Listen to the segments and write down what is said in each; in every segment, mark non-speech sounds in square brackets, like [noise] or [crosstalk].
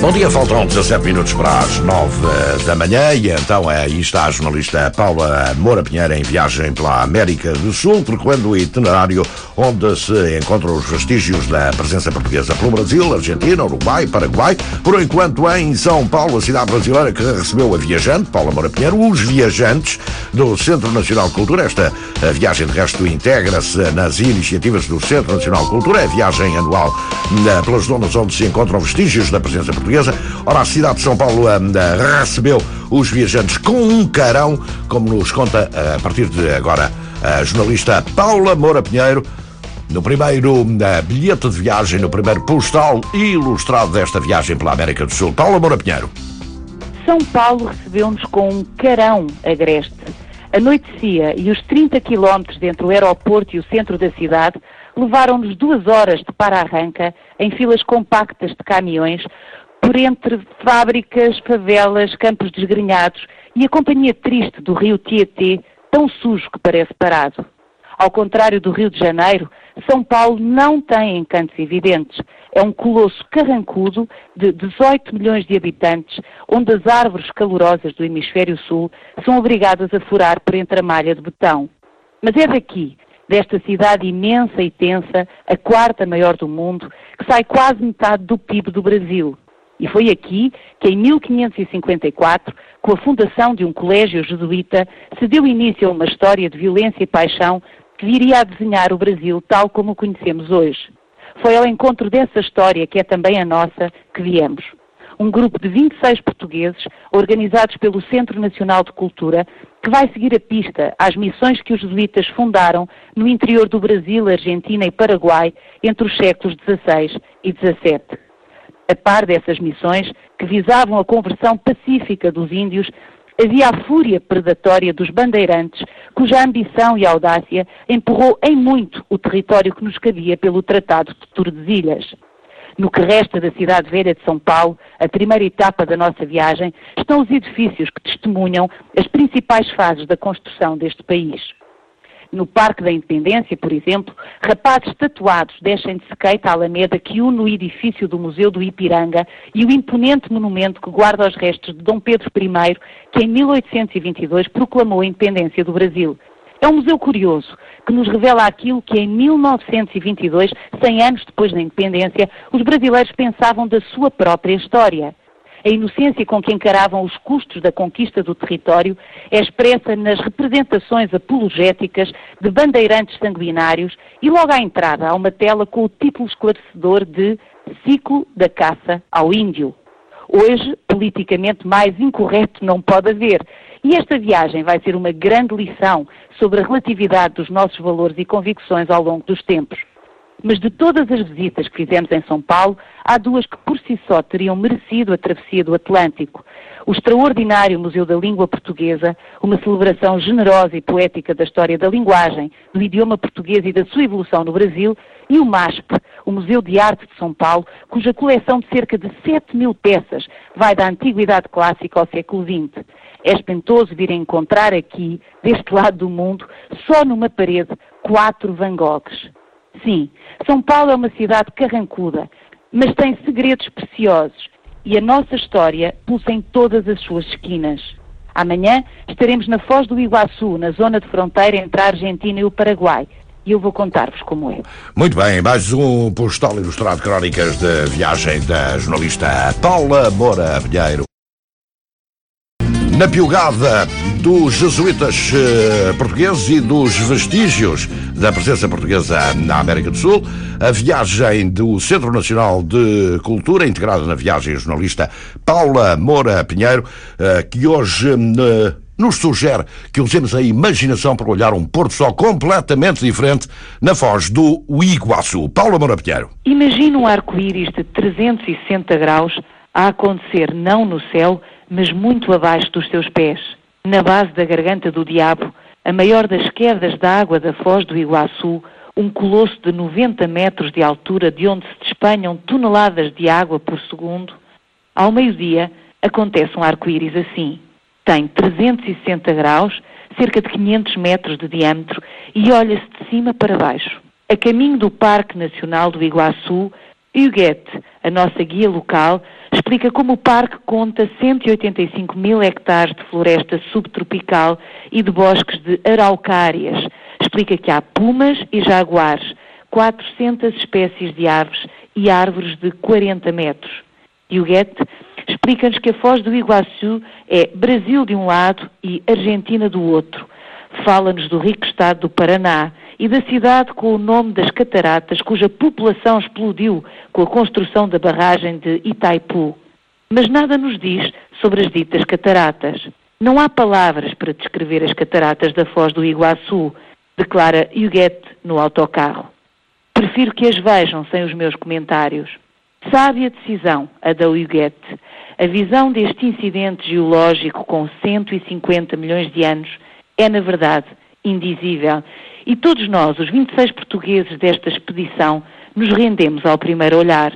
Bom dia, faltam 17 minutos para as 9 da manhã e então é, aí está a jornalista Paula Moura Pinheiro em viagem pela América do Sul, percorrendo o itinerário onde se encontram os vestígios da presença portuguesa pelo Brasil, Argentina, Uruguai, Paraguai. Por enquanto, em São Paulo, a cidade brasileira que recebeu a viajante, Paula Moura Pinheiro, os viajantes do Centro Nacional de Cultura. Esta viagem, de resto, integra-se nas iniciativas do Centro Nacional de Cultura, é a viagem anual eh, pelas zonas onde se encontram vestígios da presença portuguesa portuguesa. Ora, a cidade de São Paulo uh, recebeu os viajantes com um carão, como nos conta uh, a partir de agora a jornalista Paula Moura Pinheiro, no primeiro bilhete de viagem, no primeiro postal ilustrado desta viagem pela América do Sul. Paula Moura Pinheiro. São Paulo recebeu-nos com um carão agreste. Anoitecia e os 30 quilómetros entre o aeroporto e o centro da cidade levaram-nos duas horas de para-arranca em filas compactas de caminhões, por entre fábricas, favelas, campos desgrenhados e a companhia triste do rio Tietê, tão sujo que parece parado. Ao contrário do Rio de Janeiro, São Paulo não tem encantos evidentes. É um colosso carrancudo de 18 milhões de habitantes, onde as árvores calorosas do hemisfério sul são obrigadas a furar por entre a malha de betão. Mas é daqui, desta cidade imensa e tensa, a quarta maior do mundo, que sai quase metade do PIB do Brasil. E foi aqui que, em 1554, com a fundação de um colégio jesuíta, se deu início a uma história de violência e paixão que viria a desenhar o Brasil tal como o conhecemos hoje. Foi ao encontro dessa história, que é também a nossa, que viemos. Um grupo de 26 portugueses, organizados pelo Centro Nacional de Cultura, que vai seguir a pista às missões que os jesuítas fundaram no interior do Brasil, Argentina e Paraguai entre os séculos XVI e XVII a par dessas missões, que visavam a conversão pacífica dos índios, havia a fúria predatória dos bandeirantes, cuja ambição e audácia empurrou em muito o território que nos cabia pelo Tratado de Tordesilhas. No que resta da cidade velha de São Paulo, a primeira etapa da nossa viagem, estão os edifícios que testemunham as principais fases da construção deste país. No Parque da Independência, por exemplo, rapazes tatuados descem de skate a Alameda que une o edifício do Museu do Ipiranga e o imponente monumento que guarda os restos de Dom Pedro I, que em 1822 proclamou a independência do Brasil. É um museu curioso, que nos revela aquilo que em 1922, 100 anos depois da independência, os brasileiros pensavam da sua própria história. A inocência com que encaravam os custos da conquista do território é expressa nas representações apologéticas de bandeirantes sanguinários e logo à entrada há uma tela com o título esclarecedor de Ciclo da Caça ao Índio. Hoje, politicamente mais incorreto não pode haver. E esta viagem vai ser uma grande lição sobre a relatividade dos nossos valores e convicções ao longo dos tempos. Mas de todas as visitas que fizemos em São Paulo, há duas que por si só teriam merecido a travessia do Atlântico. O extraordinário Museu da Língua Portuguesa, uma celebração generosa e poética da história da linguagem, do idioma português e da sua evolução no Brasil, e o MASP, o Museu de Arte de São Paulo, cuja coleção de cerca de 7 mil peças vai da Antiguidade Clássica ao século XX. É espantoso vir a encontrar aqui, deste lado do mundo, só numa parede, quatro Van Goghs. Sim, São Paulo é uma cidade carrancuda, mas tem segredos preciosos e a nossa história pulsa em todas as suas esquinas. Amanhã estaremos na Foz do Iguaçu, na zona de fronteira entre a Argentina e o Paraguai. E eu vou contar-vos como é. Muito bem, mais um postal ilustrado crónicas de viagem da jornalista Paula Moura Vilheiro. Na piugada dos jesuítas eh, portugueses e dos vestígios da presença portuguesa na América do Sul, a viagem do Centro Nacional de Cultura, integrada na viagem jornalista Paula Moura Pinheiro, eh, que hoje eh, nos sugere que usemos a imaginação para olhar um Porto Sol completamente diferente na foz do Iguaçu. Paula Moura Pinheiro. Imagina um arco-íris de 360 graus a acontecer não no céu, mas muito abaixo dos seus pés, na base da garganta do diabo, a maior das quedas da água da foz do Iguaçu, um colosso de 90 metros de altura de onde se despenham toneladas de água por segundo, ao meio-dia acontece um arco-íris assim. Tem 360 graus, cerca de 500 metros de diâmetro e olha-se de cima para baixo. A caminho do Parque Nacional do Iguaçu, Huguette, a nossa guia local, explica como o parque conta 185 mil hectares de floresta subtropical e de bosques de araucárias. Explica que há pumas e jaguares, 400 espécies de aves e árvores de 40 metros. Huguette explica-nos que a Foz do Iguaçu é Brasil de um lado e Argentina do outro. Fala-nos do rico estado do Paraná e da cidade com o nome das cataratas, cuja população explodiu com a construção da barragem de Itaipu. Mas nada nos diz sobre as ditas cataratas. Não há palavras para descrever as cataratas da Foz do Iguaçu, declara Huguette no autocarro. Prefiro que as vejam sem os meus comentários. Sábia decisão, a da Huguette. A visão deste incidente geológico com 150 milhões de anos é, na verdade, indizível. E todos nós, os 26 portugueses desta expedição, nos rendemos ao primeiro olhar.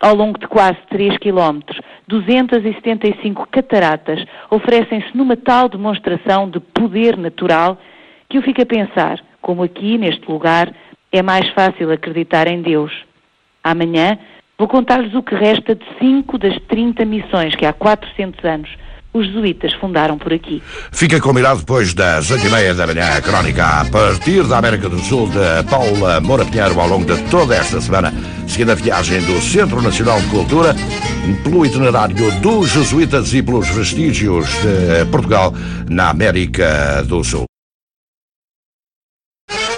Ao longo de quase 3 quilómetros, 275 cataratas oferecem-se numa tal demonstração de poder natural que eu fico a pensar, como aqui, neste lugar, é mais fácil acreditar em Deus. Amanhã vou contar-lhes o que resta de cinco das 30 missões que há 400 anos os jesuítas fundaram por aqui. Fica combinado depois das oito e meia da manhã, a crónica a partir da América do Sul de Paula Moura Pinheiro ao longo de toda esta semana, seguindo a viagem do Centro Nacional de Cultura pelo itinerário dos jesuítas e pelos vestígios de Portugal na América do Sul.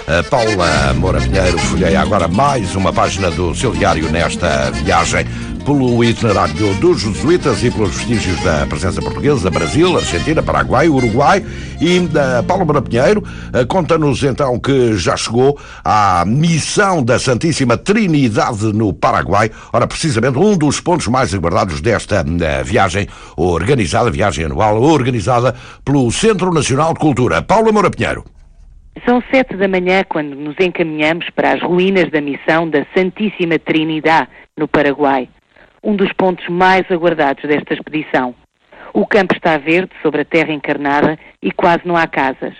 A Paula Moura Pinheiro folheia agora mais uma página do seu diário nesta viagem pelo itinerário dos jesuítas e pelos vestígios da presença portuguesa, Brasil, Argentina, Paraguai, Uruguai e da Paula Moura Pinheiro eh, conta-nos então que já chegou à missão da Santíssima Trinidade no Paraguai, ora precisamente um dos pontos mais aguardados desta eh, viagem organizada, viagem anual organizada pelo Centro Nacional de Cultura. Paula Moura Pinheiro. São sete da manhã quando nos encaminhamos para as ruínas da missão da Santíssima Trinidade, no Paraguai, um dos pontos mais aguardados desta expedição. O campo está verde sobre a terra encarnada e quase não há casas.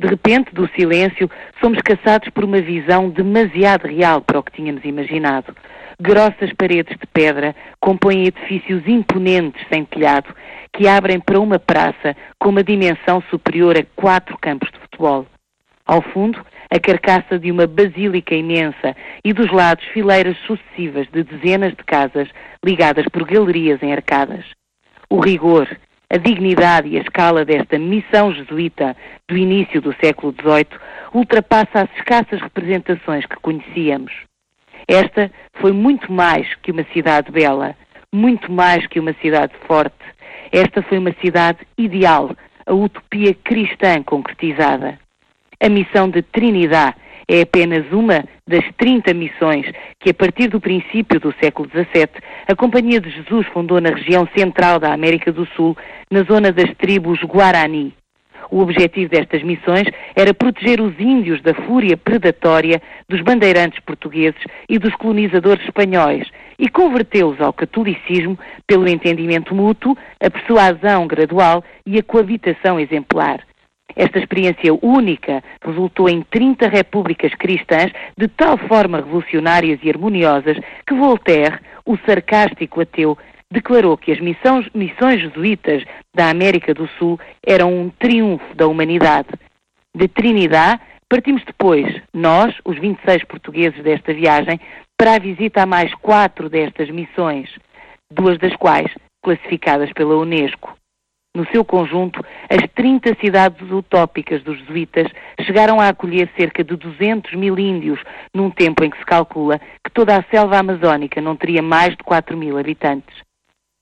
De repente, do silêncio, somos caçados por uma visão demasiado real para o que tínhamos imaginado. Grossas paredes de pedra compõem edifícios imponentes sem telhado que abrem para uma praça com uma dimensão superior a quatro campos de futebol. Ao fundo, a carcaça de uma basílica imensa e dos lados fileiras sucessivas de dezenas de casas ligadas por galerias em arcadas. O rigor, a dignidade e a escala desta missão jesuíta do início do século XVIII ultrapassa as escassas representações que conhecíamos. Esta foi muito mais que uma cidade bela, muito mais que uma cidade forte. Esta foi uma cidade ideal, a utopia cristã concretizada. A missão de Trinidade é apenas uma das 30 missões que, a partir do princípio do século XVII, a Companhia de Jesus fundou na região central da América do Sul, na zona das tribos Guarani. O objetivo destas missões era proteger os índios da fúria predatória dos bandeirantes portugueses e dos colonizadores espanhóis e convertê-los ao catolicismo pelo entendimento mútuo, a persuasão gradual e a coabitação exemplar. Esta experiência única resultou em 30 repúblicas cristãs de tal forma revolucionárias e harmoniosas que Voltaire, o sarcástico ateu, declarou que as missões, missões jesuítas da América do Sul eram um triunfo da humanidade. De Trinidade, partimos depois, nós, os 26 portugueses desta viagem, para a visita a mais quatro destas missões, duas das quais classificadas pela Unesco. No seu conjunto, as 30 cidades utópicas dos jesuítas chegaram a acolher cerca de 200 mil índios, num tempo em que se calcula que toda a selva amazónica não teria mais de 4 mil habitantes.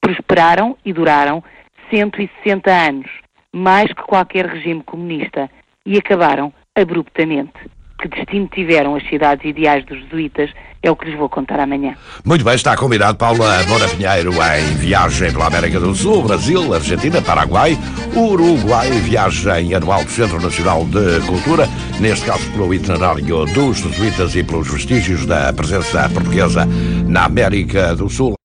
Prosperaram e duraram 160 anos, mais que qualquer regime comunista, e acabaram abruptamente que destino tiveram as cidades ideais dos jesuítas é o que lhes vou contar amanhã. Muito bem, está combinado Paula Moura Pinheiro em viagem pela América do Sul, Brasil, Argentina, Paraguai, Uruguai, viagem anual do Centro Nacional de Cultura, neste caso pelo itinerário dos jesuítas e pelos vestígios da presença portuguesa na América do Sul.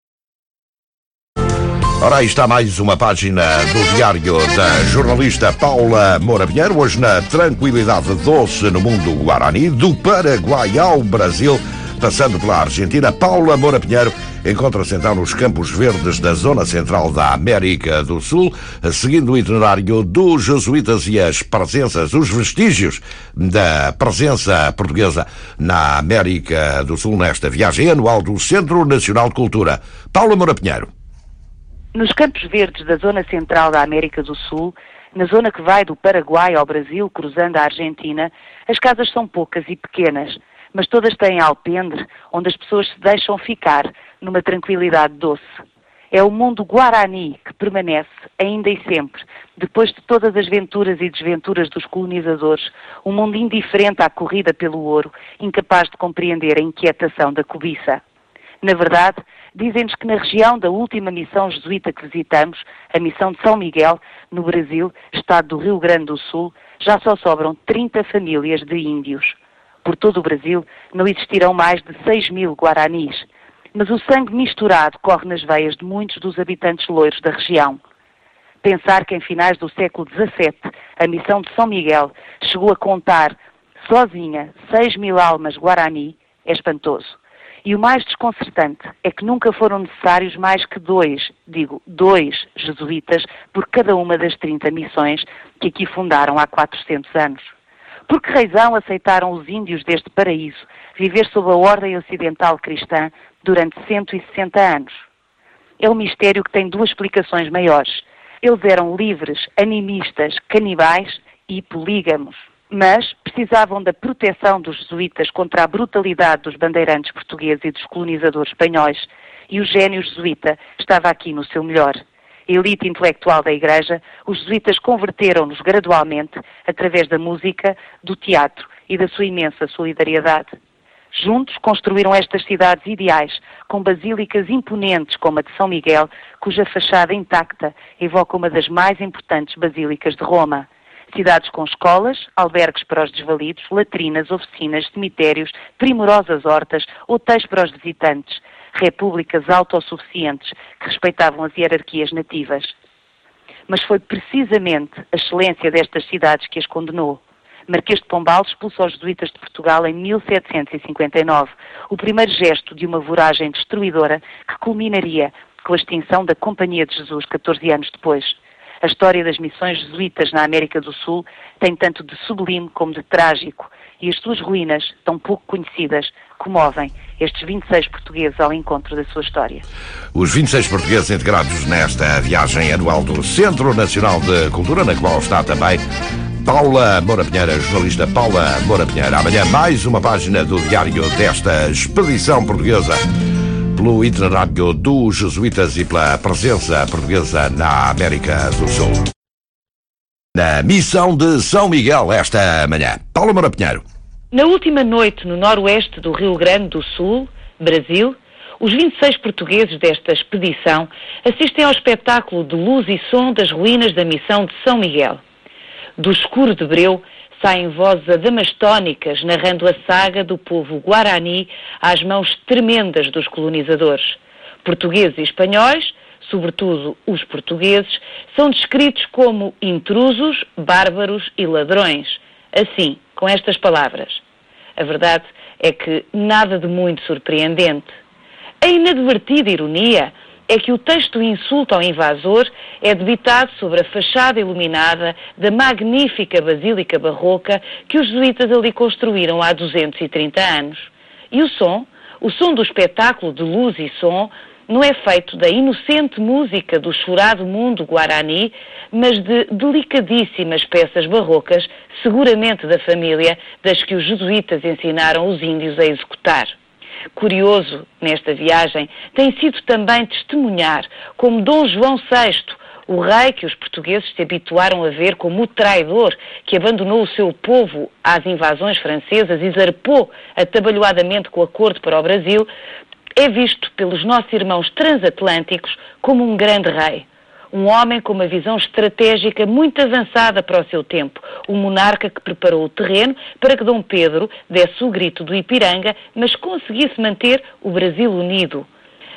Ora, aí está mais uma página do diário da jornalista Paula Moura Pinheiro, hoje na tranquilidade doce no mundo Guarani, do Paraguai ao Brasil, passando pela Argentina, Paula Moura Pinheiro encontra-se então nos Campos Verdes da zona central da América do Sul, seguindo o itinerário dos jesuítas e as presenças, os vestígios da presença portuguesa na América do Sul nesta viagem anual do Centro Nacional de Cultura. Paula Moura Pinheiro. Nos Campos Verdes da zona central da América do Sul, na zona que vai do Paraguai ao Brasil, cruzando a Argentina, as casas são poucas e pequenas, mas todas têm alpendre onde as pessoas se deixam ficar numa tranquilidade doce. É o mundo guarani que permanece, ainda e sempre, depois de todas as venturas e desventuras dos colonizadores, um mundo indiferente à corrida pelo ouro, incapaz de compreender a inquietação da cobiça. Na verdade, dizem-nos que na região da última missão jesuíta que visitamos, a missão de São Miguel, no Brasil, estado do Rio Grande do Sul, já só sobram 30 famílias de índios. Por todo o Brasil não existirão mais de 6 mil guaranis, mas o sangue misturado corre nas veias de muitos dos habitantes loiros da região. Pensar que em finais do século XVII a missão de São Miguel chegou a contar, sozinha, 6 mil almas guarani é espantoso. E o mais desconcertante é que nunca foram necessários mais que dois, digo, dois jesuítas por cada uma das 30 missões que aqui fundaram há 400 anos. Por que razão aceitaram os índios deste paraíso viver sob a ordem ocidental cristã durante 160 anos? É um mistério que tem duas explicações maiores. Eles eram livres, animistas, canibais e polígamos mas precisavam da proteção dos jesuítas contra a brutalidade dos bandeirantes portugueses e dos colonizadores espanhóis, e o gênio jesuíta estava aqui no seu melhor. Elite intelectual da Igreja, os jesuítas converteram-nos gradualmente através da música, do teatro e da sua imensa solidariedade. Juntos construíram estas cidades ideais, com basílicas imponentes como a de São Miguel, cuja fachada intacta evoca uma das mais importantes basílicas de Roma cidades com escolas, albergues para os desvalidos, latrinas, oficinas, cemitérios, primorosas hortas, hotéis para os visitantes, repúblicas autossuficientes que respeitavam as hierarquias nativas. Mas foi precisamente a excelência destas cidades que as condenou. Marquês de Pombal expulsou os jesuítas de Portugal em 1759, o primeiro gesto de uma voragem destruidora que culminaria com a extinção da Companhia de Jesus 14 anos depois. A história das missões jesuítas na América do Sul tem tanto de sublime como de trágico e as suas ruínas, tão pouco conhecidas, comovem estes 26 portugueses ao encontro da sua história. Os 26 portugueses integrados nesta viagem anual do Centro Nacional de Cultura, na qual está também Paula Moura Pinheira, jornalista Paula Moura Pinheira. Amanhã mais uma página do diário desta expedição portuguesa pelo itinerário dos jesuítas e pela presença portuguesa na América do Sul. Na missão de São Miguel esta manhã. Paulo Moura Pinheiro. Na última noite no noroeste do Rio Grande do Sul, Brasil, os 26 portugueses desta expedição assistem ao espetáculo de luz e som das ruínas da missão de São Miguel. Do escuro de Breu saem vozes adamastónicas narrando a saga do povo guarani às mãos tremendas dos colonizadores. Portugueses e espanhóis, sobretudo os portugueses, são descritos como intrusos, bárbaros e ladrões. Assim, com estas palavras. A verdade é que nada de muito surpreendente. A inadvertida ironia é que o texto insulto ao invasor é debitado sobre a fachada iluminada da magnífica Basílica Barroca que os jesuítas ali construíram há 230 anos. E o som, o som do espetáculo de luz e som, não é feito da inocente música do chorado mundo guarani, mas de delicadíssimas peças barrocas, seguramente da família das que os jesuítas ensinaram os índios a executar curioso nesta viagem tem sido também testemunhar como Dom João VI, o rei que os portugueses se habituaram a ver como o traidor que abandonou o seu povo às invasões francesas e zarpou atabalhoadamente com o acordo para o Brasil, é visto pelos nossos irmãos transatlânticos como um grande rei um homem com uma visão estratégica muito avançada para o seu tempo, um monarca que preparou o terreno para que Dom Pedro desse o grito do Ipiranga, mas conseguisse manter o Brasil unido.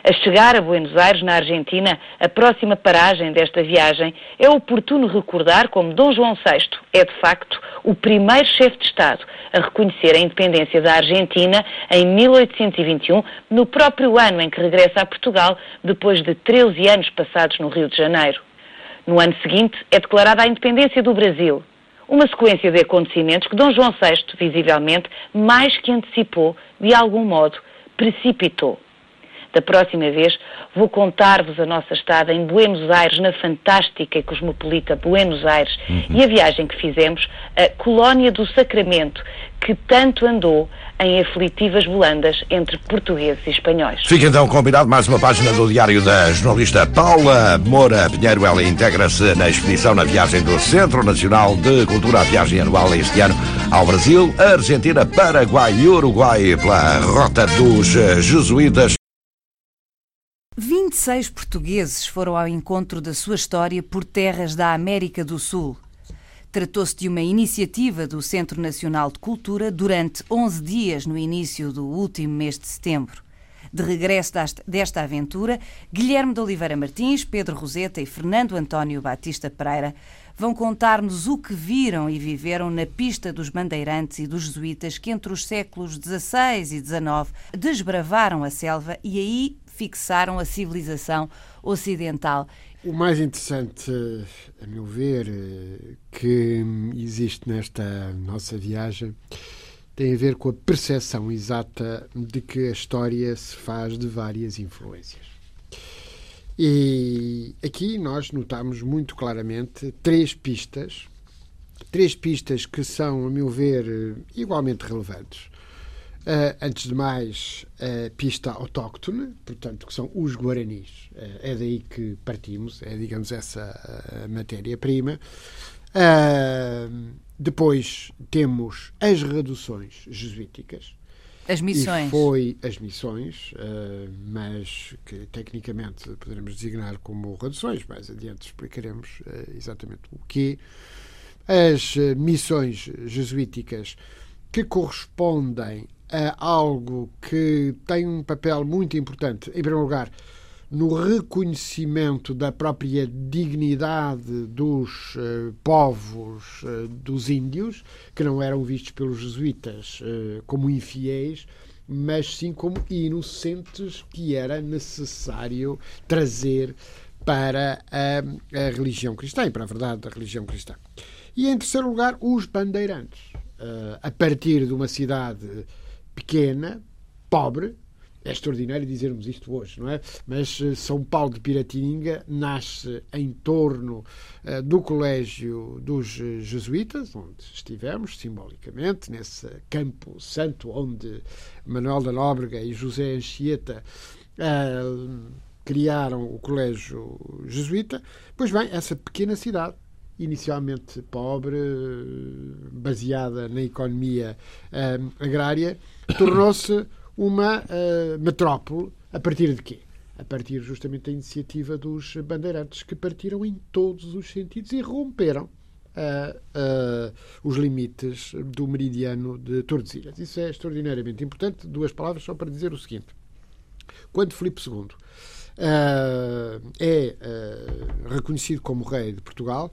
A chegar a Buenos Aires, na Argentina, a próxima paragem desta viagem, é oportuno recordar como Dom João VI é, de facto, o primeiro chefe de Estado a reconhecer a independência da Argentina em 1821, no próprio ano em que regressa a Portugal, depois de 13 anos passados no Rio de Janeiro. No ano seguinte, é declarada a independência do Brasil. Uma sequência de acontecimentos que Dom João VI, visivelmente, mais que antecipou, de algum modo, precipitou. Da próxima vez, vou contar-vos a nossa estada em Buenos Aires, na fantástica e cosmopolita Buenos Aires, uhum. e a viagem que fizemos, a Colónia do Sacramento, que tanto andou em aflitivas volandas entre portugueses e espanhóis. Fica então combinado mais uma página do diário da jornalista Paula Moura Pinheiro. Ela integra-se na expedição na viagem do Centro Nacional de Cultura, a viagem anual este ano ao Brasil, Argentina, Paraguai e Uruguai pela rota dos jesuítas. 26 portugueses foram ao encontro da sua história por terras da América do Sul. Tratou-se de uma iniciativa do Centro Nacional de Cultura durante 11 dias no início do último mês de setembro. De regresso desta aventura, Guilherme de Oliveira Martins, Pedro Roseta e Fernando António Batista Pereira vão contar-nos o que viram e viveram na pista dos bandeirantes e dos jesuítas que entre os séculos XVI e XIX desbravaram a selva e aí fixaram a civilização ocidental. O mais interessante, a meu ver, que existe nesta nossa viagem tem a ver com a percepção exata de que a história se faz de várias influências. E aqui nós notamos muito claramente três pistas, três pistas que são, a meu ver, igualmente relevantes. Uh, antes de mais, a pista autóctone, portanto, que são os guaranis. Uh, é daí que partimos, é, digamos, essa matéria-prima. Depois temos as reduções jesuíticas. As missões. E foi as missões, mas que tecnicamente poderemos designar como reduções. Mais adiante explicaremos exatamente o quê. As missões jesuíticas que correspondem a algo que tem um papel muito importante, em primeiro lugar, no reconhecimento da própria dignidade dos uh, povos uh, dos índios, que não eram vistos pelos jesuítas uh, como infiéis, mas sim como inocentes que era necessário trazer para a, a religião cristã e para a verdade da religião cristã. E em terceiro lugar, os bandeirantes. a partir de uma cidade pequena, pobre. É extraordinário dizermos isto hoje, não é? Mas eh, São Paulo de Piratininga nasce em torno uh, do Colégio dos eh, Jesuítas, onde estivemos simbolicamente, nesse campo santo onde Manuel da Nóbrega e José Anchieta uh, criaram o Colégio Jesuíta. Pois bem, essa pequena cidade inicialmente pobre, baseada na economia uh, agrária, tornou-se uma uh, metrópole a partir de quê? A partir justamente da iniciativa dos bandeirantes que partiram em todos os sentidos e romperam uh, uh, os limites do meridiano de Tordesilhas. Isso é extraordinariamente importante. Duas palavras só para dizer o seguinte. Quando Filipe II é reconhecido como rei de Portugal,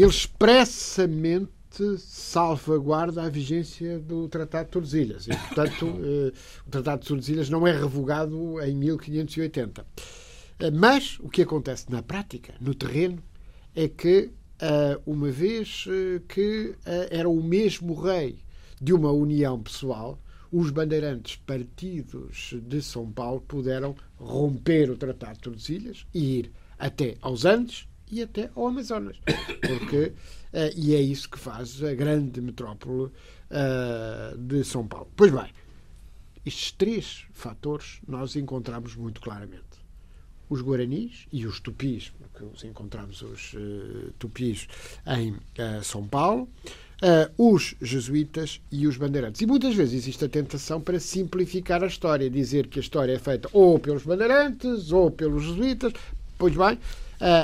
ele expressamente salvaguarda a vigência do Tratado de Tordesilhas. E, portanto, [laughs] eh, o Tratado de Tordesilhas não é revogado em 1580. Eh, mas o que acontece na prática, no terreno, é que, eh, uma vez que era o mesmo rei de uma união pessoal, os bandeirantes partidos de São Paulo puderam romper o Tratado de Tordesilhas e ir até aos Andes e até ao Amazonas. [coughs] Porque, uh, e é isso que faz a grande metrópole uh, de São Paulo. Pois bem, estes três fatores nós encontramos muito claramente. Os guaranis e os tupis, os encontramos os uh, tupis em São Paulo, os jesuítas e os bandeirantes. E muitas vezes existe a tentação para simplificar a história, dizer que a história é feita ou pelos bandeirantes ou pelos jesuítas. Pois bem,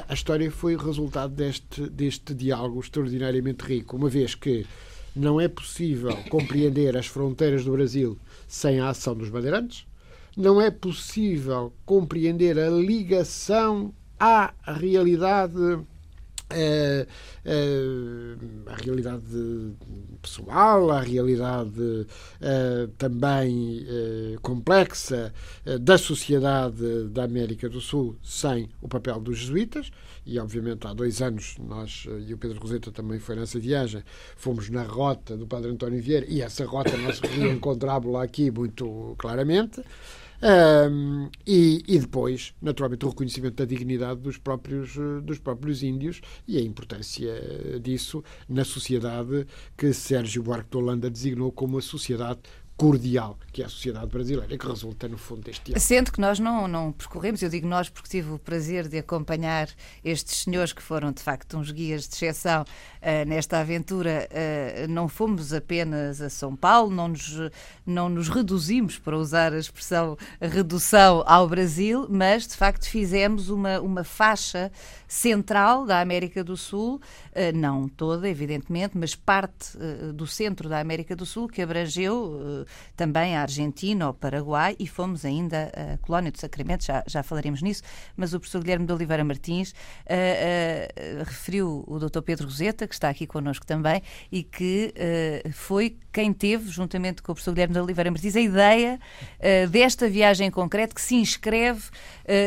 a história foi o resultado deste, deste diálogo extraordinariamente rico, uma vez que não é possível compreender as fronteiras do Brasil sem a ação dos bandeirantes, não é possível compreender a ligação à realidade a, a, a, realidade pessoal, a realidade também complexa da sociedade da América do Sul sem o papel dos jesuítas. E, obviamente, há dois anos, nós e o Pedro Roseta também foi nessa viagem, fomos na rota do Padre António Vieira e essa rota nós [coughs] reencontramos-la aqui muito claramente. Um, e, e, depois, naturalmente, o reconhecimento da dignidade dos próprios, eh, dos próprios índios e a importância disso na sociedade que Sérgio Buarque de Holanda designou como a sociedade cordial que é a sociedade brasileira, que resulta, no fundo, deste ano. Sendo que nós não, não percorremos, eu digo nós porque tive o prazer de acompanhar estes senhores que foram, de facto, uns guias de exceção uh, nesta aventura. Uh, não fomos apenas a São Paulo, não nos, não nos reduzimos, para usar a expressão redução, ao Brasil, mas, de facto, fizemos uma, uma faixa central da América do Sul, uh, não toda, evidentemente, mas parte do centro da América do Sul, que abrangeu também a Argentina, o Paraguai e fomos ainda a Colónia do Sacramento, já, já falaremos nisso, mas o professor Guilherme de Oliveira Martins uh, uh, referiu o Dr. Pedro Roseta, que está aqui connosco também, e que uh, foi quem teve, juntamente com o professor Guilherme de Oliveira Martins, a ideia desta viagem em concreto que se inscreve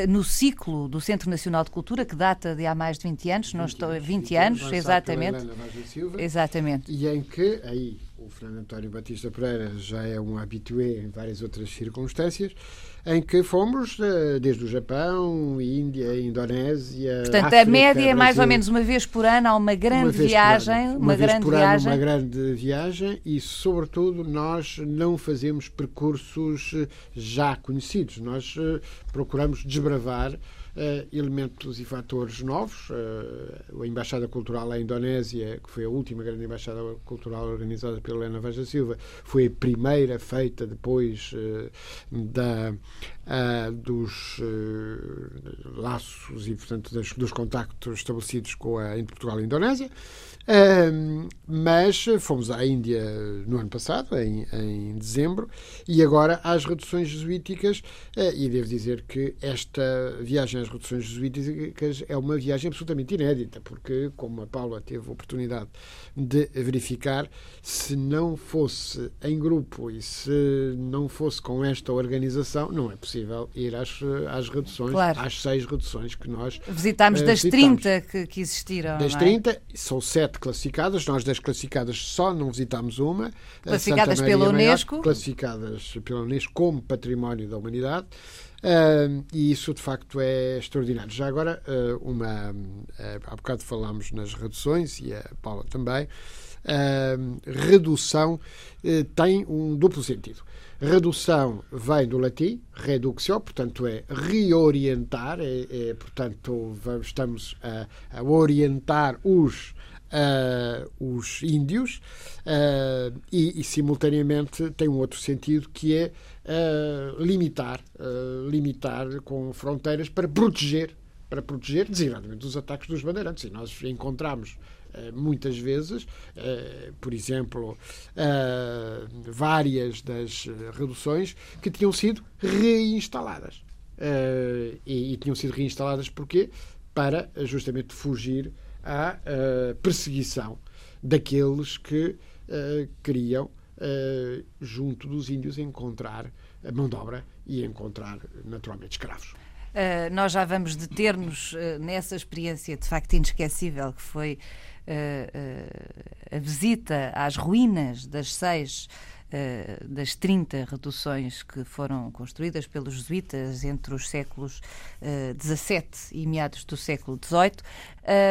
no ciclo do Centro Nacional de Cultura, que data de há mais de 20 anos, 20 não estou, 20, 20 anos, exatamente. Exatamente. E em que, aí o Fernando António Batista Pereira já é um habitué em várias outras circunstâncias, em que fomos eh, desde o Japão, Índia, Indonésia. Portanto, África, a média é mais ou menos uma vez por ano, há uma grande uma viagem. Uma, uma grande por viagem. Ano, uma grande viagem e, sobretudo, nós não fazemos percursos eh, já conhecidos. Nós uh, procuramos desbravar elementos e fatores novos. Uh, a Embaixada Cultural à Indonésia, que foi a última grande embaixada cultural organizada pela Helena Vaz Silva, foi a primeira feita depois uh, da, dos laços e, portanto, dos contactos estabelecidos com a, entre Portugal e a Indonésia mas fomos à Índia no ano passado, em, em dezembro, e agora às reduções jesuíticas, uh, e devo dizer que esta viagem às reduções jesuíticas é uma viagem absolutamente inédita, porque, como a Paula teve a oportunidade de verificar, se não fosse em grupo e se não fosse com esta organização, não é possível ir às, às reduções, claro. às seis reduções que nós visitámos. Uh, das visitamos. 30 que, que existiram. Das é? 30, são sete classificadas, nós das classificadas só não visitámos uma. Classificadas pela Unesco. Maior, classificadas pela Unesco como Património da Humanidade. Uh, e isso de facto é extraordinário. Já agora, uh, uma, uh, há bocado falámos nas reduções, e a Paula também, redução tem um duplo sentido. Redução vem do latim, reductio, portanto é reorientar, é, é portanto vamos, estamos a, a orientar os uh, os índios uh, e, e, simultaneamente, tem um outro sentido que é uh, limitar, limitar com fronteiras para proteger, para proteger designadamente dos ataques dos bandeirantes. E nós encontramos muitas vezes, por exemplo, várias das reduções que tinham sido reinstaladas. E, e tinham sido reinstaladas porquê? Para justamente fugir à uh, perseguição daqueles que uh, queriam, uh, junto dos índios, encontrar a mão de obra e encontrar, naturalmente, escravos. Uh, nós já vamos deter-nos uh, nessa experiência de facto inesquecível que foi uh, a visita às ruínas das seis das 30 reduções que foram construídas pelos jesuítas entre os séculos XVII e meados do século XVIII.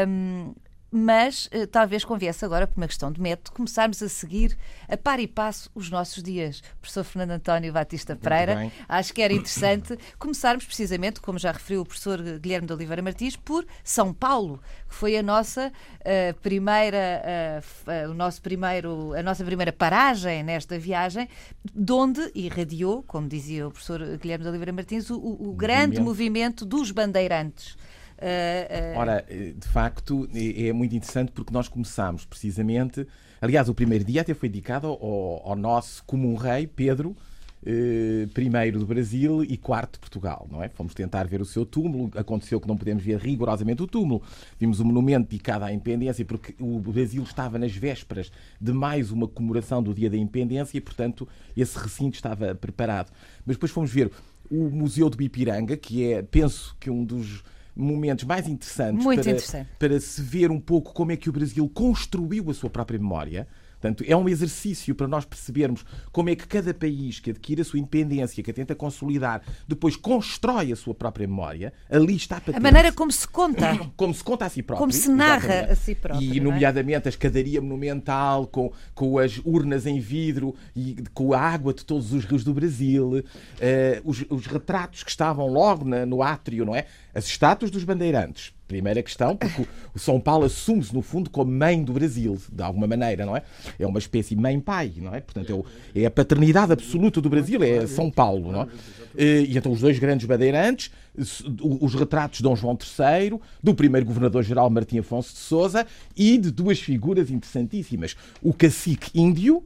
Um, mas uh, talvez conviesse agora, por uma questão de método, começarmos a seguir a par e passo os nossos dias. Professor Fernando António Batista Pereira, acho que era interessante [coughs] começarmos precisamente, como já referiu o professor Guilherme de Oliveira Martins, por São Paulo, que foi a nossa uh, primeira, uh, o nosso primeiro, a nossa primeira paragem nesta viagem, de onde irradiou, como dizia o professor Guilherme de Oliveira Martins, o, o grande movimento dos bandeirantes. Uh, uh... Ora, eh, de facto, é, muito interessante porque nós começámos precisamente. Aliás, o primeiro dia até foi dedicado ao, ao nosso comum rei, Pedro, eh, primeiro do Brasil e quarto de Portugal, não é? Fomos tentar ver o seu túmulo, aconteceu que não podemos ver rigorosamente o túmulo. Vimos o monumento dedicado à independência porque o Brasil estava nas vésperas de mais uma comemoração do Dia da Independência e, portanto, esse recinto estava preparado. Mas depois fomos ver o Museu de Bipiranga, que é, penso que um dos momentos mais interessantes para, interessante. para se ver um pouco como é que o Brasil construiu a sua própria memória. Portanto, é um exercício para nós percebermos como é que cada país que adquire a sua independência, que a tenta consolidar, depois constrói a sua própria memória. Ali está a patente. A maneira como se conta. [coughs] Como se conta a si próprio. Como se narra exatamente. a si próprio, E, é? nomeadamente, a escadaria monumental com, com as urnas em vidro e com a água de todos os rios do Brasil, eh, os, os retratos que estavam logo na- no átrio, não é? As estátuas dos bandeirantes. Primeira questão, porque o- São Paulo assume-se, no fundo, como mãe do Brasil, de alguma maneira, não é? É uma espécie mãe-pai, não é? Portanto, é, é a paternidade absoluta do Brasil, é São Paulo, não é? Eh, E então os dois grandes bandeirantes, os retratos de Dom João III, do primeiro governador-geral Martim Afonso de Sousa e de duas figuras interessantíssimas, o cacique índio,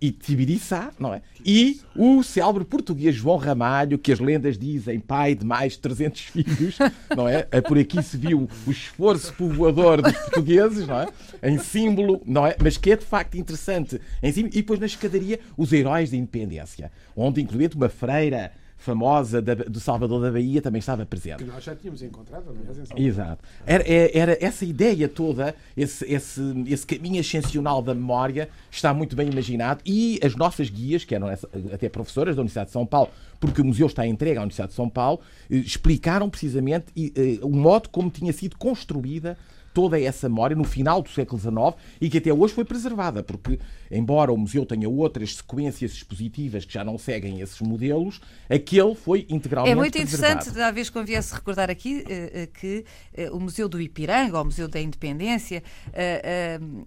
e Tibiriçá, não é? E o célebre português João Ramalho, que as lendas dizem pai de mais de 300 [laughs] filhos, não é? É Por aqui se viu o esforço povoador dos portugueses, não é? Em símbolo, não é? Mas que é de facto interessante. Em cima, e depois na escadaria, os heróis da independência, onde incluindo uma freira famosa da- do Salvador da Bahia também estava presente. Que nós já tínhamos encontrado, aliás, em Salvador. Exato. Era, é- era essa ideia toda, esse, esse, esse caminho ascensional da memória está muito bem imaginado e as nossas guias, que eram até professoras da Universidade de São Paulo, porque o museu está entregue à Universidade de São Paulo, eh, explicaram precisamente eh, o modo como tinha sido construída toda essa memória no final do século XIX e que até hoje foi preservada, porque, embora o museu tenha outras sequências expositivas que já não seguem esses modelos, aquele foi integralmente É muito preservado. interessante, da vez que conviesse recordar aqui eh, eh, que eh, o Museu do Ipiranga, ou o Museu da Independência,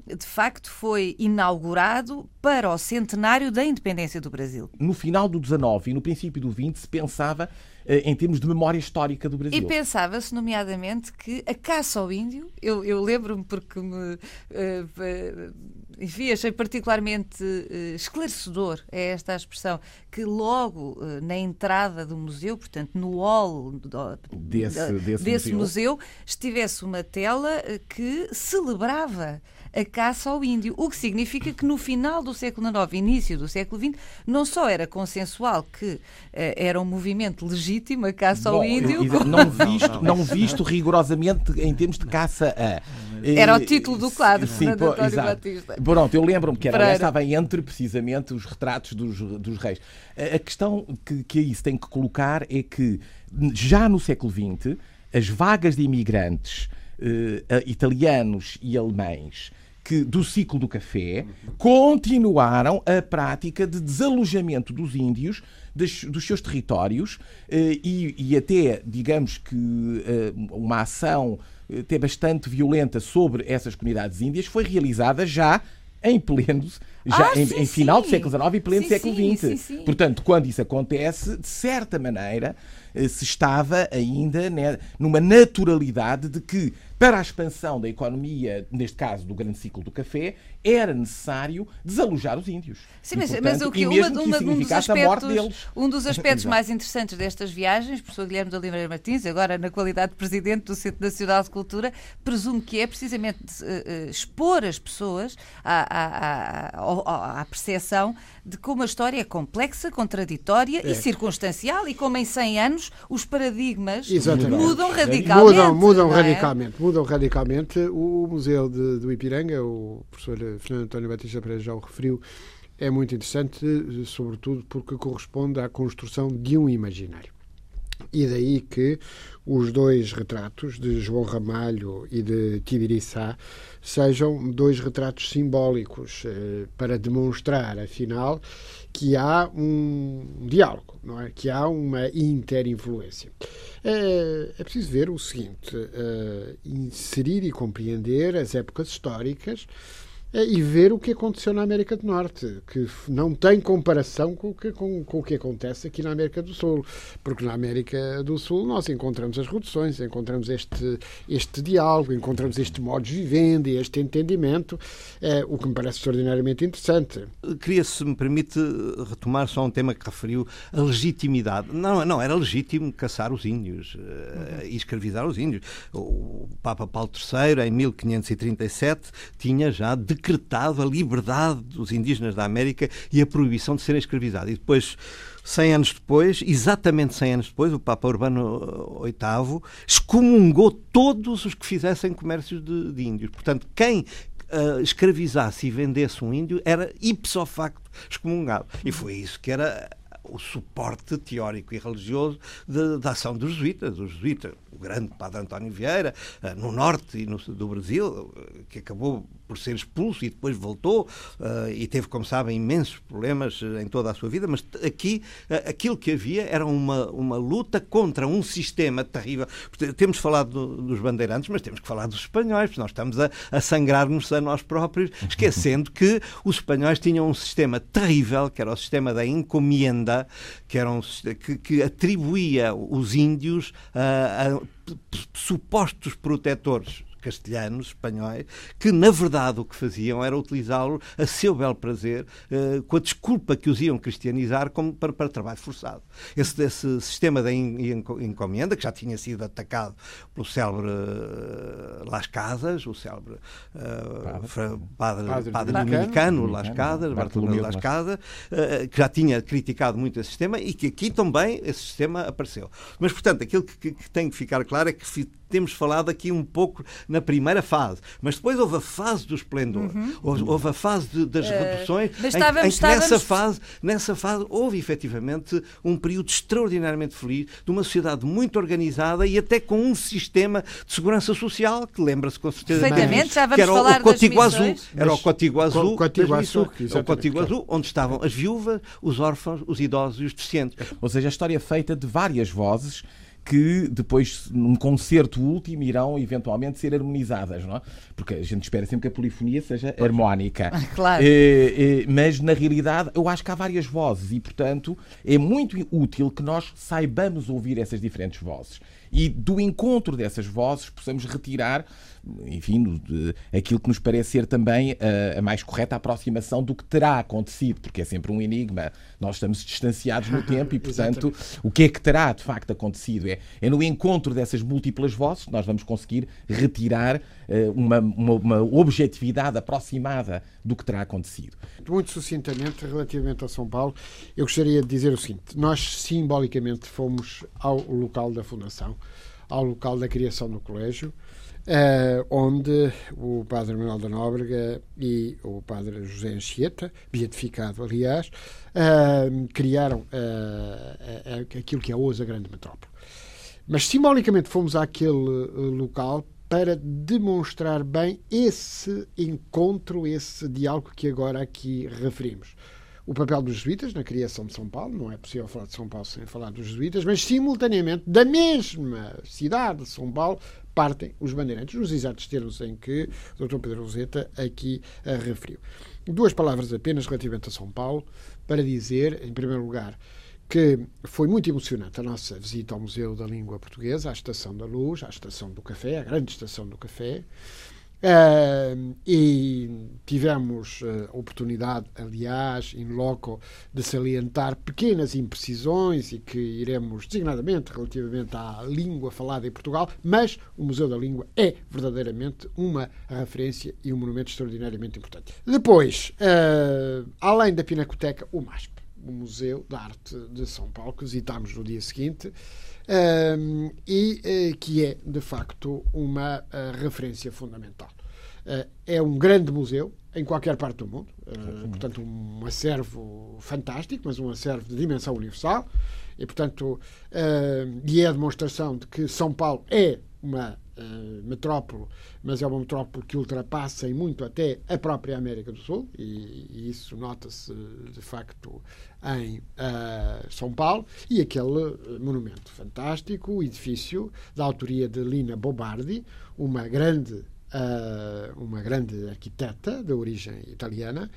de facto foi inaugurado para o centenário da independência do Brasil. no final do 19 e no princípio do 20 se pensava em termos de memória histórica do Brasil. E pensava-se, nomeadamente, que a caça ao índio, eu, eu lembro-me porque me. eh, eh, enfim, achei particularmente eh, esclarecedor, é esta a expressão, que logo eh, na entrada do museu, portanto, no hall do- Desse- da- desse museu. museu, estivesse uma tela eh, que celebrava a caça ao índio, o que significa que no final do século XIX, início do século XX, não só era consensual que eh, era um movimento legítimo a caça ao Bom, índio, exa- não visto, não visto rigorosamente em termos de caça a. Era o Eh, título do quadro, sim, Fernando António exato. Batista. Pronto, eu lembro-me que era, Pereira. estava entre precisamente os retratos dos, dos reis. A, questão que, que aí se tem que colocar é que já no século XX as vagas de imigrantes eh, a- italianos e alemães que do ciclo do café continuaram a prática de desalojamento dos índios das- dos seus territórios eh, e, e até, digamos que, eh, uma ação eh, até bastante violenta sobre essas comunidades índias foi realizada já em pleno, já Ah, em, sim, em final do sim. século XIX e pleno Sim, século XX. Portanto, quando isso acontece, de certa maneira, se estava ainda né, numa naturalidade de que, para a expansão da economia, neste caso do grande ciclo do café, era necessário desalojar os índios. Sim, E, mas, portanto, mas o que, uma, que uma- um dos aspectos, um dos [laughs] aspectos mais interessantes destas viagens, professor Guilherme de Oliveira Martins, agora na qualidade de presidente do Centro Nacional de Cultura, presumo que é precisamente eh, eh, expor as pessoas à, à, à, à percepção de como a história é complexa, contraditória e circunstancial e como em 100 anos os paradigmas Exatamente. mudam radicalmente. Mudam, mudam é? radicalmente. Mudam radicalmente. O Museu de- do Ipiranga, o professor Fernando António Batista Pereira já o referiu, é muito interessante, sobretudo porque corresponde à construção de um imaginário. E daí que os dois retratos de João Ramalho e de Tibiriçá sejam dois retratos simbólicos eh, para demonstrar, afinal, que há um diálogo, não é? Que há uma interinfluência. É, é preciso ver o seguinte: eh, inserir e compreender as épocas históricas é, e ver o que aconteceu na América do Norte, que não tem comparação com o, que, com, com, o que acontece aqui na América do Sul. Porque na América do Sul nós encontramos as reduções, encontramos este, este diálogo, encontramos este modo de vivenda, este entendimento, é, o que me parece extraordinariamente interessante. Queria, se me permite, retomar só um tema que referiu, a legitimidade. Não, não era legítimo caçar os índios uh, e escravizar os índios. O Papa Paulo III, em 1537, tinha já de decretado a liberdade dos indígenas da América e a proibição de serem escravizados. E depois, 100 anos depois, exatamente 100 anos depois, o Papa Urbano VIII excomungou todos os que fizessem comércio de, de índios. Portanto, quem uh, escravizasse e vendesse um índio era ipso facto excomungado. E foi isso que era o suporte teórico e religioso da ação dos jesuítas. Os jesuítas, o grande padre António Vieira, uh, no norte e no, do Brasil, que acabou por ser expulso e depois voltou uh, e teve, como sabem, imensos problemas em toda a sua vida, mas aqui aquilo que havia era uma, uma luta contra um sistema terrível. Temos falado do, dos bandeirantes, mas temos que falar dos espanhóis, porque nós estamos a, a sangrar-nos a nós próprios, [laughs] esquecendo que os espanhóis tinham um sistema terrível, que era o sistema da encomienda, que, era um, que, que atribuía os índios a supostos protetores castelhanos, espanhóis, que na verdade o que faziam era utilizá-lo a seu bel prazer, uh, com a desculpa que os iam cristianizar como para, para trabalho forçado. Esse, esse sistema da encomenda, que já tinha sido atacado pelo célebre uh, Las Casas, o célebre uh, padre, padre, padre dominicano Las Casas, Bartolomeu Las Casas, que já tinha criticado muito esse sistema e que aqui também esse sistema apareceu. Mas, portanto, aquilo que, que, que tem que ficar claro é que temos falado aqui um pouco na primeira fase, mas depois houve a fase do esplendor, uhum. houve, houve, a fase de, das uh, reduções, em, estávamos, em, que estávamos... nessa fase, nessa fase houve efetivamente um período extraordinariamente feliz de uma sociedade muito organizada e até com um sistema de segurança social que lembra-se com certeza Perfeitamente, já vamos que era falar o Código Azul, era o Código Azul, Código Azul, o Azul, onde estavam as viúvas, os órfãos, os idosos e os deficientes. Ou seja, a história é feita de várias vozes que depois, num concerto último, irão eventualmente ser harmonizadas, não é? Porque a gente espera sempre que a polifonia seja harmónica. Claro. É, é, mas, na realidade, eu acho que há várias vozes e, portanto, é muito útil que nós saibamos ouvir essas diferentes vozes. E do encontro dessas vozes possamos retirar enfim, aquilo que nos parece ser também a, a, mais correta aproximação do que terá acontecido, porque é sempre um enigma. Nós estamos distanciados no tempo e, [laughs] portanto, o que é que terá de facto acontecido? É, é no encontro dessas múltiplas vozes que nós vamos conseguir retirar uh, uma, uma, uma objetividade aproximada do que terá acontecido. Muito sucintamente, relativamente a São Paulo, eu gostaria de dizer o seguinte: nós simbolicamente fomos ao local da fundação, ao local da criação do colégio Uh, onde o padre Manuel da Nóbrega e o padre José Anchieta, beatificado aliás, uh, criaram uh, aquilo que é hoje a grande metrópole. Mas simbolicamente fomos àquele local para demonstrar bem esse encontro, esse diálogo que agora aqui referimos o papel dos jesuítas na criação de São Paulo, não é possível falar de São Paulo sem falar dos jesuítas, mas simultaneamente da mesma cidade de São Paulo partem os bandeirantes, nos exatos termos em que o Dr. Pedro Roseta aqui a referiu. Duas palavras apenas relativamente a São Paulo, para dizer, em primeiro lugar, que foi muito emocionante a nossa visita ao Museu da Língua Portuguesa, à Estação da Luz, à Estação do Café, à grande Estação do Café. Uh, e tivemos uh, oportunidade, aliás, em loco, de salientar pequenas imprecisões e que iremos designadamente relativamente à língua falada em Portugal, mas o Museu da Língua é verdadeiramente uma referência e um monumento extraordinariamente importante. Depois, uh, além da Pinacoteca, o MASP, o Museu da Arte de São Paulo, que visitámos no dia seguinte um, e uh, que é, de facto, uma uh, referência fundamental. Uh, é um grande museu em qualquer parte do mundo, portanto, um acervo fantástico, mas um acervo de dimensão universal, e, portanto, e é a demonstração de que São Paulo é uma metrópole, mas é uma metrópole que ultrapassa em muito até a própria América do Sul, e, e isso nota-se de facto em uh, São Paulo, e aquele monumento fantástico, o edifício da autoria de Lina Bobardi, uma grande uh, uma grande arquiteta de origem italiana,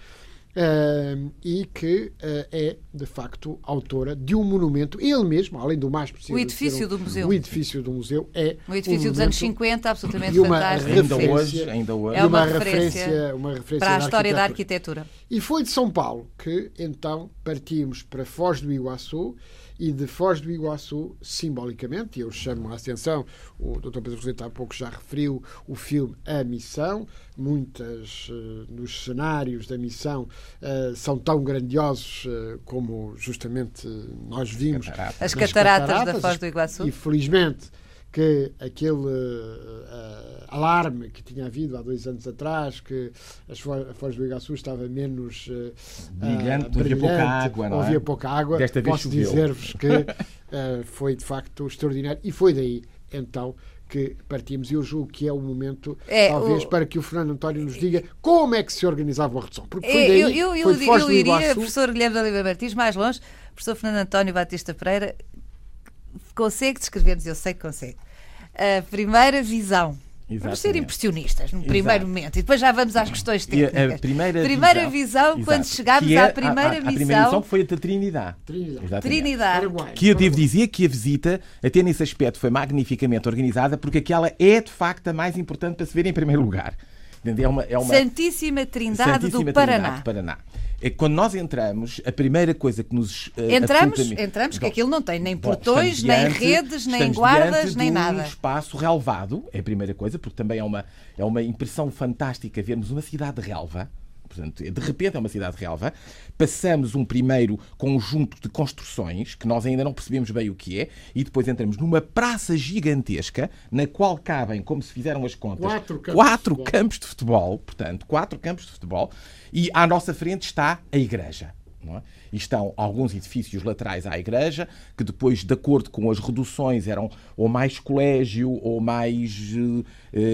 Uh, e que uh, é, de facto, autora de um monumento, ele mesmo, além do mais possível. O edifício um, do museu. O edifício do museu é. O edifício um dos anos 50, absolutamente uma fantástico. Ainda hoje, ainda hoje. É uma, uma referência, uma referência para a história da arquitetura. E foi de São Paulo que, então, partimos para Foz do Iguaçu e de Foz do Iguaçu, simbolicamente, e eu chamo a atenção, o Dr. Pedro Roseta há pouco já referiu o filme A Missão, muitas uh, dos cenários da missão uh, são tão grandiosos uh, como justamente nós vimos. As cataratas, cataratas da Foz do Iguaçu. E felizmente que aquele uh, alarme que tinha havido há dois anos atrás, que a Foz do Iguaçu estava menos uh, brilhante, uh, brilhante, havia pouca água, não é? havia pouca água. Desta Posso dizer-vos que uh, [laughs] foi de facto extraordinário e foi daí então que partimos e eu julgo que é o momento, é, talvez, o... para que o Fernando António nos diga como é que se organizava uma redução. Porque foi é, daí, eu, eu, eu, foi eu iria, professor Guilherme de Oliveira Martins, mais longe, professor Fernando António Batista Pereira, consegue descrever-nos, eu sei que consegue, a primeira visão. Exatamente. Vamos ser impressionistas no Exato. primeiro momento e depois já vamos às questões técnicas. a primeira, primeira visão, visão quando chegámos é à primeira a, a, a missão. A primeira missão foi a da Trinidade. Trinidade. Trinidade. Que eu devo dizer que a visita, até nesse aspecto, foi magnificamente organizada, porque aquela é de facto a mais importante para se ver em primeiro lugar. É uma, é uma Santíssima Trindade Santíssima do Paraná. Trindade do Paraná é que quando nós entramos, a primeira coisa que nos. Uh, entramos, entramos, que aquilo não tem nem portões, nem redes, nem guardas, nem nada. um espaço relevado, é a primeira coisa, porque também é uma, é uma impressão fantástica vermos uma cidade de relva. Portanto, de repente é uma cidade de relva. Passamos um primeiro conjunto de construções, que nós ainda não percebemos bem o que é, e depois entramos numa praça gigantesca, na qual cabem, como se fizeram as contas, quatro campos, quatro de, campos de futebol. Portanto, quatro campos de futebol e à nossa frente está a igreja. É? E estão alguns edifícios laterais à igreja, que depois, de acordo com as reduções, eram ou mais colégio ou mais uh,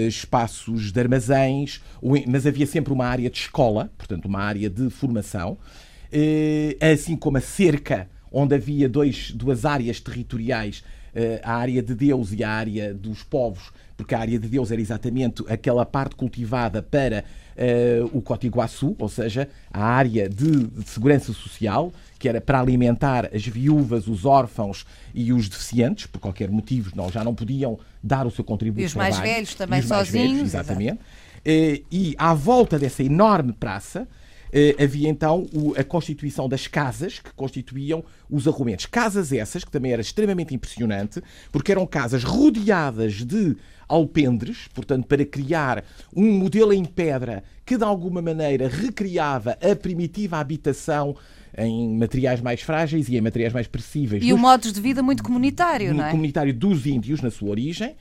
espaços de armazéns, mas havia sempre uma área de escola, portanto, uma área de formação, uh, assim como a cerca, onde havia dois, duas áreas territoriais, uh, a área de Deus e a área dos povos, porque a área de Deus era exatamente aquela parte cultivada para uh, o Cotiguaçu, ou seja, a área de, de, segurança social, que era para alimentar as viúvas, os órfãos e os deficientes, por qualquer motivo, não, já não podiam dar o seu contributo. E os mais trabalho, velhos também sozinhos. Velhos, exatamente. Uh, e à volta dessa enorme praça, Uh, havia então o, a constituição das casas que constituíam os arrumentos. Casas essas, que também era extremamente impressionante, porque eram casas rodeadas de alpendres, portanto, para criar um modelo em pedra que de alguma maneira recriava a primitiva habitação em materiais mais frágeis e em materiais mais pressíveis. E o modo de vida muito comunitário, não é? Comunitário dos índios na sua origem.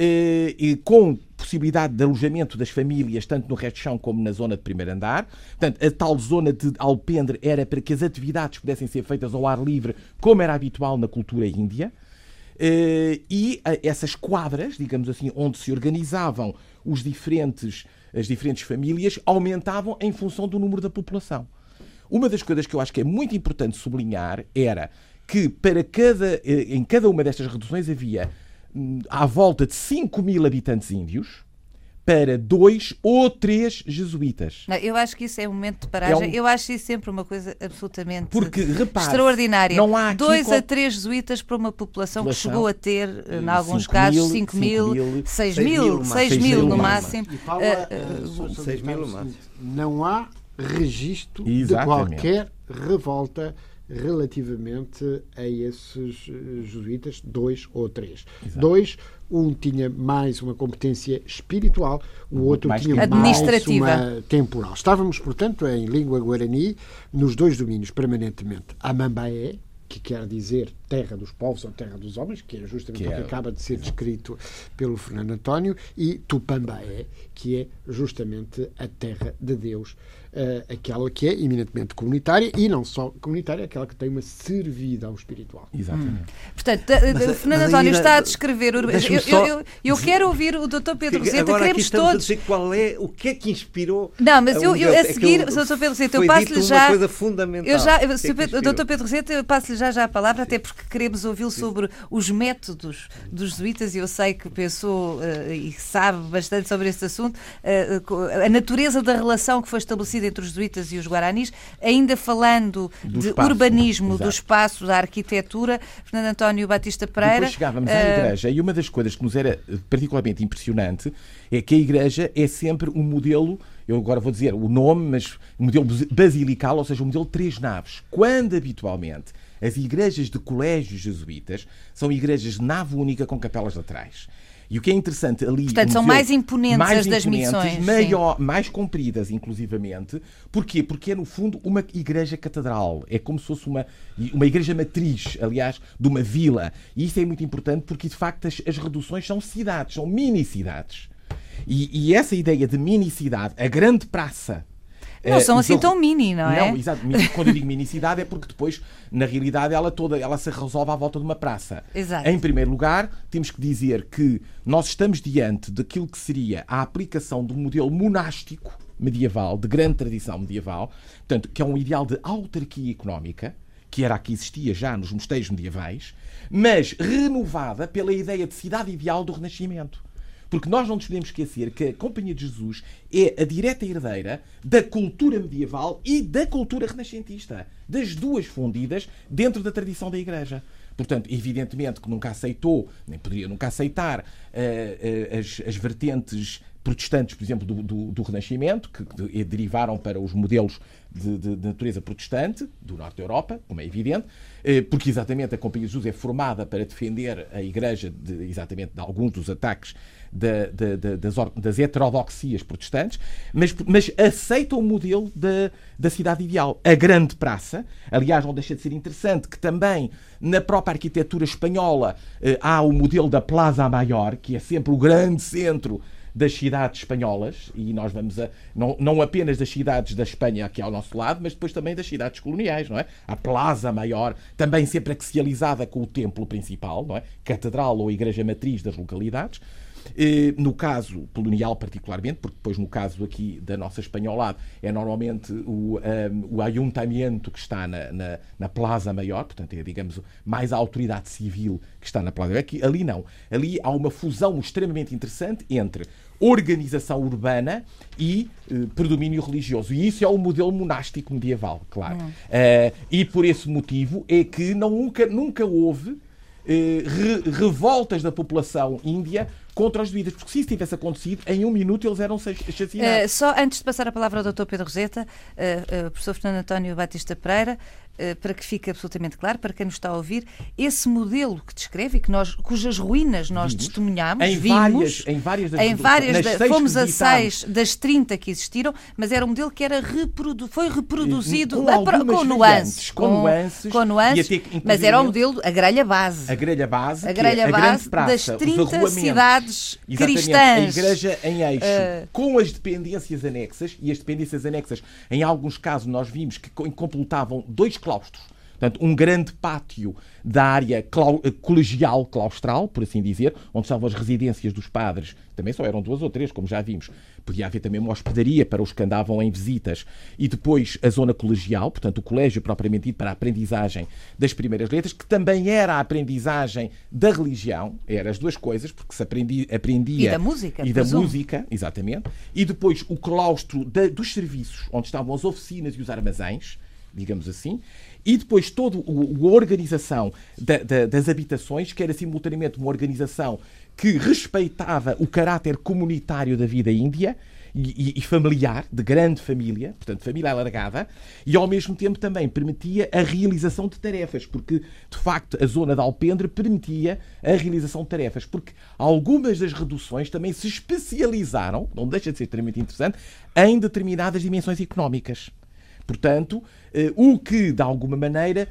Eh, e com possibilidade de alojamento das famílias, tanto no resto de chão como na zona de primeiro andar. Portanto, a tal zona de alpendre era para que as atividades pudessem ser feitas ao ar livre, como era habitual na cultura índia. Uh, e uh, essas quadras, digamos assim, onde se organizavam os diferentes, as diferentes famílias, aumentavam em função do número da população. Uma das coisas que eu acho que é muito importante sublinhar era que para cada, eh, em cada uma destas reduções havia hum, à volta de 5 mil habitantes índios, para dois ou três jesuítas. Não, eu acho que isso é um momento de paragem. É um... Eu acho isso sempre uma coisa absolutamente Porque, repare, extraordinária. Não há dois qual... a três jesuítas para uma população, população que chegou a ter, em alguns casos, 5 mil, 6 mil, 6 mil no máximo. E uh, uh, 6 mil no máximo. Não há registro Exatamente. de qualquer revolta relativamente a esses eh, jesuítas, dois ou três. Exato. Dois, um tinha mais uma competência espiritual, o outro mais tinha mais uma temporal. Estávamos, portanto, em língua guarani, nos dois domínios permanentemente. Amambaé, que quer dizer terra dos povos ou terra dos homens, que é justamente que o que é... acaba de ser descrito pelo Fernando António, e Tupambaé, que é justamente a terra de Deus uh, aquela que é eminentemente comunitária e não só comunitária, aquela que tem uma servidão espiritual. Exatamente. Hum. Portanto, mas, Fernando António está a descrever. Eu, eu, eu, eu, quero ouvir o Dr. Pedro Roseta, queremos todos. A dizer qual é, o que é que inspirou. Não, mas eu, eu a seguir, é Dr. Pedro Roseta, eu passo-lhe já. Uma coisa fundamental. Eu já, é Dr. Pedro Roseta, eu passo-lhe já, já a palavra, até porque porque queremos ouvi-lo sobre os métodos dos jesuítas e eu sei que pensou uh, e sabe bastante sobre este assunto, uh, a natureza da relação que foi estabelecida entre os jesuítas e os guaranis, ainda falando Do de espaço, urbanismo, exato. do espaço, da arquitetura, Fernando António Batista Pereira. Depois chegávamos à uh, igreja e uma das coisas que nos era eh, particularmente impressionante é que a igreja é sempre um modelo, eu agora vou dizer o nome, mas modelo basilical, ou seja, um modelo de três naves. Quando habitualmente as igrejas de colégios jesuítas são igrejas de nave única com capelas laterais. E o que é interessante ali. Portanto, são mais imponentes mais as das imponentes, missões, Maior, mais compridas, inclusivamente. Porquê? Porque é, no fundo, uma igreja catedral. É como se fosse uma, uma igreja matriz, aliás, de uma vila. E isso é muito importante porque, de facto, as, as reduções são cidades, são mini-cidades. E, e essa ideia de mini-cidade, a grande praça. Não eh, são assim do- tão mini, não é? Não, exato. Quando eu digo minicidade é porque depois, na realidade, ela toda ela se resolve à volta de uma praça. Exato. Em primeiro lugar, temos que dizer que nós estamos diante daquilo que seria a aplicação um modelo monástico medieval, de grande tradição medieval, portanto, que é um ideal de autarquia económica, que era a que existia já nos mosteiros medievais, mas renovada pela ideia de cidade ideal do Renascimento. Porque nós não nos podemos esquecer que a Companhia de Jesus é a direta herdeira da cultura medieval e da cultura renascentista, das duas fundidas dentro da tradição da Igreja. Portanto, evidentemente que nunca aceitou, nem poderia nunca aceitar, eh, eh, as, as vertentes protestantes, por exemplo, do, do- do Renascimento, que de- derivaram para os modelos de, de- de natureza protestante, do norte da Europa, como é evidente, eh, porque exatamente a Companhia de Jesus é formada para defender a Igreja de, exatamente de alguns dos ataques da- da- da- das, das heterodoxias protestantes, mas, mas aceita o modelo da, da cidade ideal. A grande praça, aliás, não deixa de ser interessante que também na própria arquitetura espanhola eh, há o modelo da Plaza Maior, que é sempre o grande centro das cidades espanholas, e nós vamos a. Não, não apenas das cidades da Espanha aqui ao nosso lado, mas depois também das cidades coloniais, não é? A Plaza Maior, também sempre axializada com o templo principal, não é? Catedral ou igreja matriz das localidades. Eh, No caso colonial, particularmente, porque depois, no caso aqui da nossa espanholada, é normalmente o, ehm, o ayuntamiento que está na, na, na Plaza Maior, portanto, é, digamos, mais a autoridade civil que está na Plaza Maior. Aqui, ali não. Ali há uma fusão extremamente interessante entre organização urbana e eh, predomínio religioso. E isso é o modelo monástico medieval, claro. Eh, e por esse motivo é que não, nunca, nunca houve re- revoltas da população índia contra os jesuítas, porque se isso tivesse acontecido, em um minuto eles eram Eh, assassinados. só antes de passar a palavra ao Dr. Pedro Roseta, eh, eh, professor Fernando António Batista Pereira, eh, para que fique absolutamente claro, para quem nos está a ouvir, esse modelo que descreve e que nós, cujas ruínas nós Vimos. testemunhámos, Em vimos, várias- em várias das- em várias da- fomos a seis das 30 que existiram, mas era um modelo que era reprodu foi reproduzido Com a- com nuances, com nuances, com nuances, até mas era o inclusivamente, modelo, a grelha base. A grelha base, A é grelha a base grande praça, das os 30 arruamentos. cidades cristãs. A igreja em eixo, Eh, com as dependências anexas, e as dependências anexas, em alguns casos, nós vimos que co- completavam dois claustros. Portanto, um grande pátio da área clau- eh, colegial claustral, por assim dizer, onde estavam as residências dos padres. Também só eram duas ou três, como já vimos. Podia haver também uma hospedaria para os que andavam em visitas. E depois a zona colegial, portanto, o colégio propriamente dito para a aprendizagem das primeiras letras, que também era a aprendizagem da religião. Eram as duas coisas, porque se aprendi- aprendia... E da música, E da presumo. música, exatamente. E depois o claustro da- dos serviços, onde estavam as oficinas e os armazéns, digamos assim. E depois toda a organização da- da- das habitações, que era simultaneamente uma organização que respeitava o caráter comunitário da vida índia e, e- familiar, de grande família, portanto, família alargada, e ao mesmo tempo também permitia a realização de tarefas, porque de facto a zona de Alpendre permitia a realização de tarefas, porque algumas das reduções também se especializaram, não deixa de ser extremamente interessante, em determinadas dimensões económicas. Portanto, o que, de alguma maneira, eh,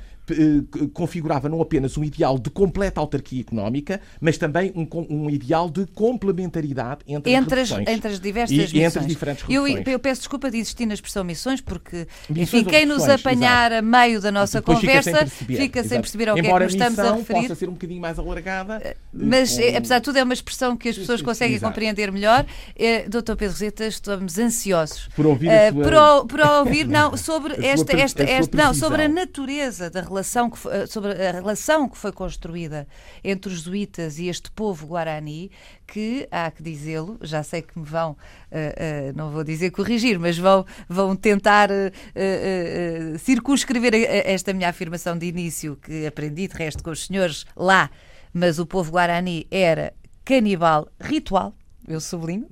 configurava não apenas um ideal de completa autarquia económica, mas também um, um ideal de complementaridade entre, entre as entre as diversas e, missões. entre as diferentes eu, eu peço desculpa de insistir na expressão missões, porque Missões enfim, quem nos apanhar a meio da nossa Depois fica sem conversa perceber, fica sem exato. perceber ao que é Embora que nos estamos a referir. possa ser um bocadinho mais alargada. eh, Mas, com- eh, apesar de tudo, é uma expressão que as pessoas conseguem exato. compreender melhor. Eh, Doutor Pedro Roseta, estamos ansiosos Por ouvir eh, sua- por, o- por ouvir não, sobre [laughs] esta esta, esta, não, sobre a natureza da relação que foi, sobre a relação que foi construída entre os jesuítas e este povo guarani, que há que dizê-lo, já sei que me vão, uh, uh, não vou dizer corrigir, mas vão, vão tentar uh, circunscrever esta minha afirmação de início, que aprendi de resto com os senhores lá, mas o povo guarani era canibal ritual, eu sublinho,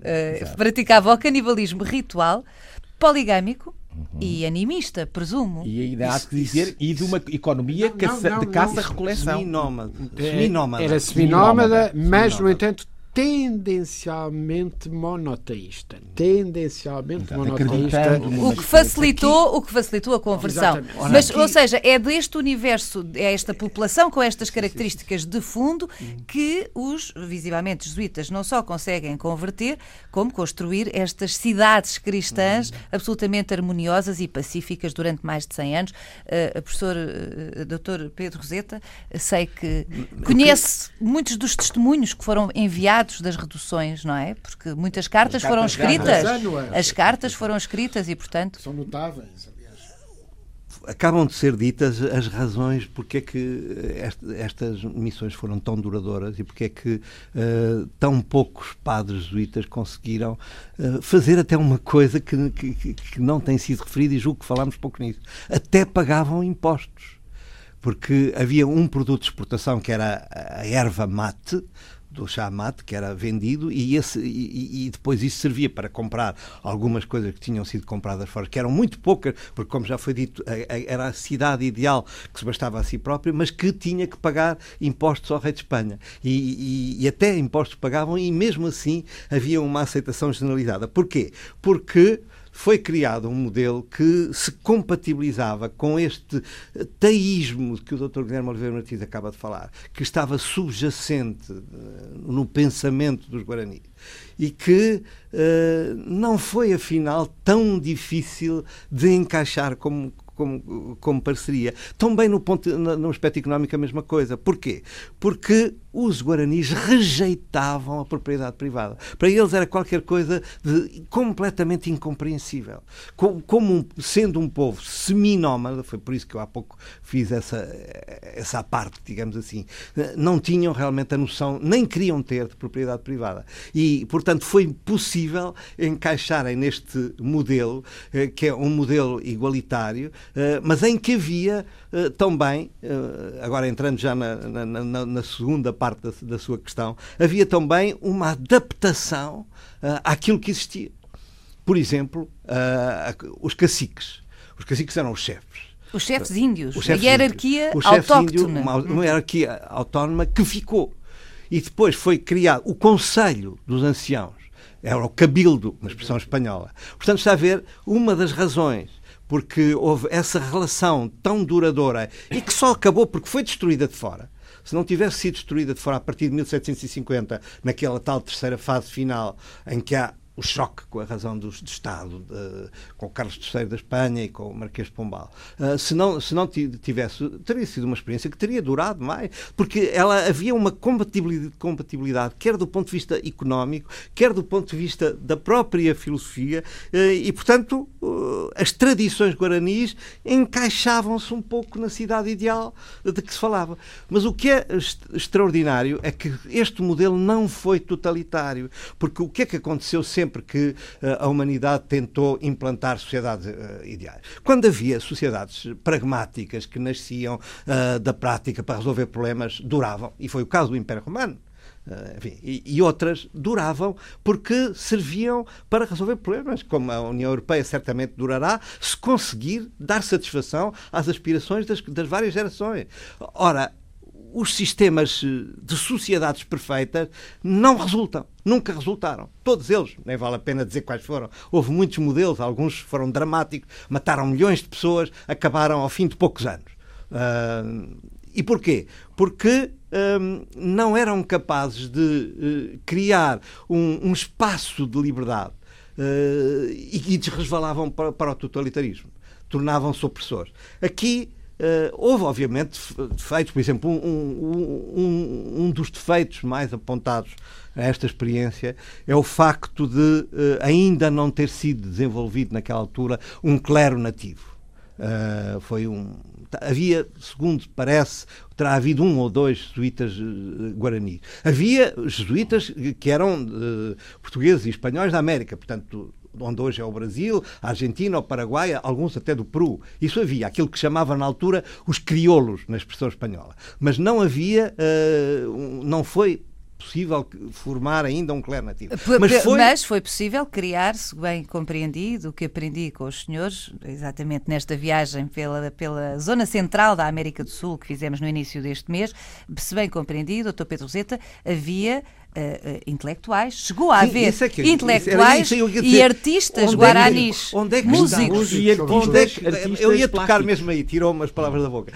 praticava o canibalismo ritual, poligâmico, Uhum. E animista, presumo. E ainda há que dizer, e de uma economia não, caça, não, não, de caça-recoleção. Seminómada. Era seminómada, mas, no entanto, tendencialmente monoteísta. Tendencialmente monoteísta. O que facilitou, o que facilitou a conversão. Exatamente. Mas, ou seja, é deste universo, é esta população com estas características de fundo que os visivelmente jesuítas não só conseguem converter, como construir estas cidades cristãs absolutamente harmoniosas e pacíficas durante mais de 100 anos. Uh, professor uh, Dr. Pedro Roseta, sei que conhece muitos dos testemunhos que foram enviados das reduções, não é? Porque muitas cartas, cartas foram escritas. As cartas foram escritas e, portanto. São notáveis, aliás. Acabam de ser ditas as razões porque é que estas missões foram tão duradouras e porque é que uh, tão poucos padres jesuítas conseguiram uh, fazer até uma coisa que, que, que não tem sido referida e julgo que falámos pouco nisso. Até pagavam impostos porque havia um produto de exportação que era a erva mate, do chamate que era vendido e, esse, e, e, depois isso servia para comprar algumas coisas que tinham sido compradas fora, que eram muito poucas, porque como já foi dito, era a cidade ideal que se bastava a si própria, mas que tinha que pagar impostos ao rei de Espanha. E, e até impostos pagavam e mesmo assim havia uma aceitação generalizada. Porquê? Porque foi criado um modelo que se compatibilizava com este teísmo que o Dr. Guilherme Oliveira Martins acaba de falar, que estava subjacente uh, no pensamento dos Guaranis e que uh, não foi, afinal, tão difícil de encaixar como, como, como parceria. Também no, ponto, no aspecto económico a mesma coisa. Porquê? Porque os guaranis rejeitavam a propriedade privada. Para eles era qualquer coisa de completamente incompreensível. Como, como sendo um povo seminómada, foi por isso que eu há pouco fiz essa, essa parte, digamos assim, não tinham realmente a noção, nem queriam ter de propriedade privada. E, portanto, foi possível encaixarem neste modelo, eh, que é um modelo igualitário, eh, mas em que havia eh, também, agora entrando já na, na, na, na segunda parte, da, da sua questão, havia também uma adaptação uh, àquilo que existia. Por exemplo, uh, os caciques. Os caciques eram os chefes. Os chefes índios, os chefes a hierarquia índios. autóctona. Uma, uma hierarquia autónoma que ficou. E depois foi criado o Conselho dos Anciãos, era o Cabildo, uma expressão espanhola. Portanto, está a ver uma das razões porque houve essa relação tão duradoura e que só acabou porque foi destruída de fora. Se não tivesse sido destruída de fora a partir de 1750, naquela tal terceira fase final, em que há o choque com a razão do, do Estado, de, com Carlos III da Espanha e com o Marquês de Pombal. Uh, se, não, se não tivesse, teria sido uma experiência que teria durado mais, porque ela havia uma compatibilidade, compatibilidade quer do ponto de vista económico, quer do ponto de vista da própria filosofia, uh, e, portanto, uh, as tradições guaranis encaixavam-se um pouco na cidade ideal de que se falava. Mas o que é extraordinário é que este modelo não foi totalitário, porque o que é que aconteceu sempre sempre que uh, a humanidade tentou implantar sociedades uh, ideais. Quando havia sociedades pragmáticas que nasciam uh, da prática para resolver problemas, duravam. E foi o caso do Império Romano. Uh, enfim, e, e, outras duravam porque serviam para resolver problemas, como a União Europeia certamente durará, se conseguir dar satisfação às aspirações das, das várias gerações. Ora, os sistemas eh, de sociedades perfeitas não resultam. Nunca resultaram. Todos eles, nem vale a pena dizer quais foram. Houve muitos modelos, alguns foram dramáticos, mataram milhões de pessoas, acabaram ao fim de poucos anos. Uh, e porquê? Porque um, não eram capazes de uh, criar um, um, espaço de liberdade uh, e, e desresvalavam para, para o totalitarismo. Tornavam-se opressores. Aqui houve, obviamente, defeitos, por exemplo, um, um, um, dos defeitos mais apontados a esta experiência é o facto de uh, ainda não ter sido desenvolvido naquela altura um clero nativo. Uh, foi um. Havia, segundo parece, terá havido um ou dois jesuítas guaranis. Havia jesuítas que eram uh, portugueses e espanhóis da América, portanto, onde hoje é o Brasil, a Argentina, o Paraguai, alguns até do Peru. Isso havia, aquilo que chamava na altura os crioulos, na expressão espanhola. Mas não havia, uh, não foi possível formar ainda um clero nativo. Mas foi... Mas foi possível criar, se bem compreendido, o que aprendi com os senhores, exatamente nesta viagem pela, pela zona central da América do Sul que fizemos no início deste mês, se bem compreendido, Dr. Pedro Roseta, havia uh, intelectuais, chegou a haver é que, intelectuais e artistas onde guaranis, é, onde é que músicos. Onde é que, eu ia tocar mesmo aí, tirou umas palavras da boca.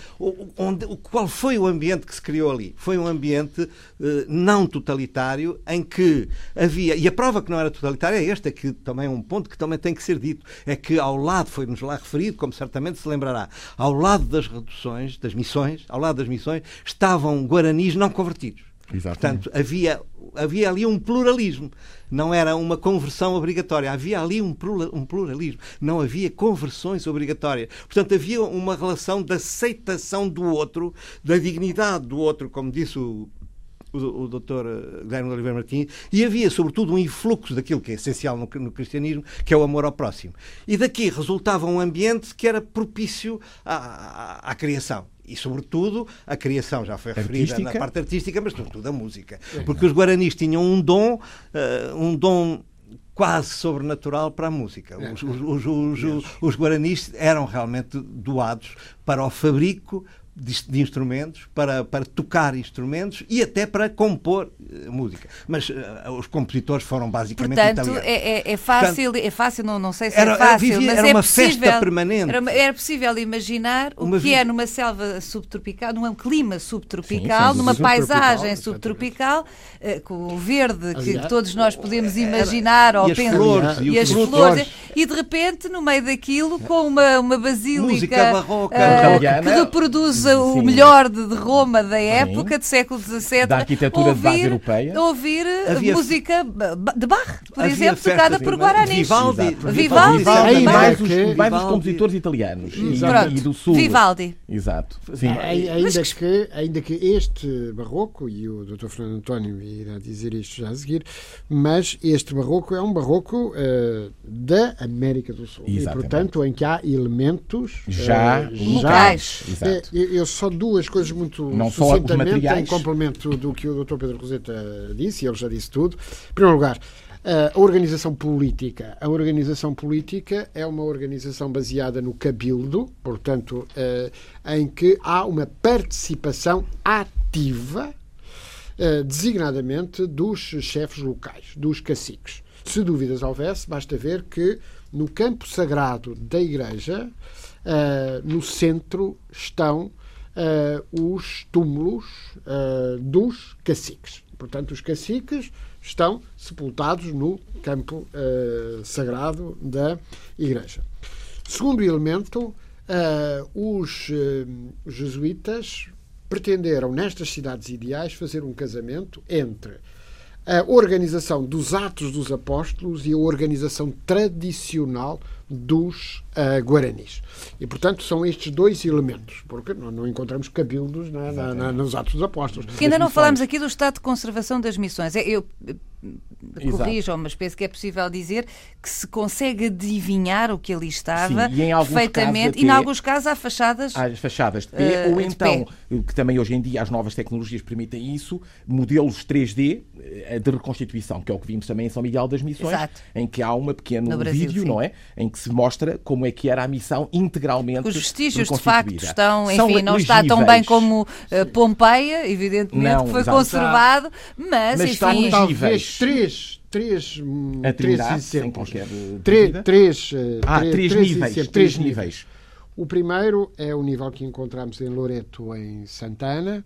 Onde, qual foi o ambiente que se criou ali? Foi um ambiente uh, não totalitário em que havia, e a prova que não era totalitária é esta, que também é um ponto que também tem que ser dito, é que ao lado, foi-nos lá referido, como certamente se lembrará, ao lado das reduções, das missões, ao lado das missões, estavam guaranis não convertidos. Exatamente. Portanto, havia, havia ali um pluralismo. Não era uma conversão obrigatória. Havia ali um pluralismo. Não havia conversões obrigatórias. Portanto, havia uma relação de aceitação do outro, da dignidade do outro, como disse o, o, o Dr. Guilherme Oliveira Martins, e havia, sobretudo, um influxo daquilo que é essencial no, no, cristianismo, que é o amor ao próximo. E daqui resultava um ambiente que era propício à, à, à criação e, sobretudo, a criação já foi referida artística. na parte artística, mas sobretudo a música. Porque os guaranis tinham um dom, uh, um dom quase sobrenatural para a música. Os, os, os, os, guaranis eram realmente doados para o fabrico de, de, instrumentos, para, para tocar instrumentos e até para compor uh, música. Mas uh, os compositores foram basicamente Portanto, italianos. É, é, é fácil, Portanto, é fácil não, não sei se era, é fácil, vivia, mas era é uma possível, festa permanente. Era, era possível imaginar o uma que é numa selva subtropical, num clima subtropical, sim, sim, numa paisagem subtropical, uh, com o verde que Aliás, todos nós podemos imaginar era, ou e as flores, e, e as flores, e de repente, no meio daquilo, com uma, uma basílica Música barroca, que reproduz o Sim. melhor de, de, Roma da época, Sim. de século XVII. Da arquitetura ouvir, de base europeia. Ouvir Havia... música de Bach, por exemplo, tocada por Guaranis. Vivaldi. Vivaldi. Vivaldi. Mais os, mais os compositores italianos. E, e, do Sul. Vivaldi. Exato. Sim. Ainda, que, ainda que este barroco, e o Dr. Fernando António irá dizer isto já a seguir, mas este barroco é um barroco uh, da América do Sul. Exatamente. E, portanto, em que há elementos já uh, locais. Já, eu só duas coisas muito Não só os materiais. em complemento do que o Dr. Pedro Roseta disse, e ele já disse tudo. Em primeiro lugar, a organização política. A organização política é uma organização baseada no cabildo, portanto, em que há uma participação ativa, designadamente, dos chefes locais, dos caciques. Se dúvidas houvesse, basta ver que no campo sagrado da Igreja, no centro, estão uh, os túmulos uh, dos caciques. Portanto, os caciques estão sepultados no campo uh, sagrado da Igreja. Segundo elemento, os jesuítas pretenderam, nestas cidades ideais, fazer um casamento entre a organização dos Atos dos Apóstolos e a organização tradicional dos uh, guaranis. E, portanto, são estes dois elementos, porque não, não encontramos cabildos na, na, na, nos Atos dos Apóstolos. Que ainda não falamos aqui do estado de conservação das missões. É, eu corrijam, mas penso que é possível dizer que se consegue adivinhar o que ali estava Sim, e perfeitamente, e em alguns casos há fachadas. Há fachadas de pé, uh, ou então, pé. que também hoje em dia as novas tecnologias permitem isso, modelos 3D eh, de reconstituição, que é o que vimos também em São Miguel das Missões, Exato. em que há um pequeno Brasil, vídeo, sim. não é? Em que se mostra como é que era a missão integralmente. Os vestígios de facto estão, enfim, não está tão bem como uh, Pompeia, evidentemente, não, que foi exato. conservado, mas, mas enfim. Talvez três três, a três exemplos. Três, três, ah, três, três, níveis. Três, três níveis. O primeiro é o nível que encontramos em Loreto, em Santana,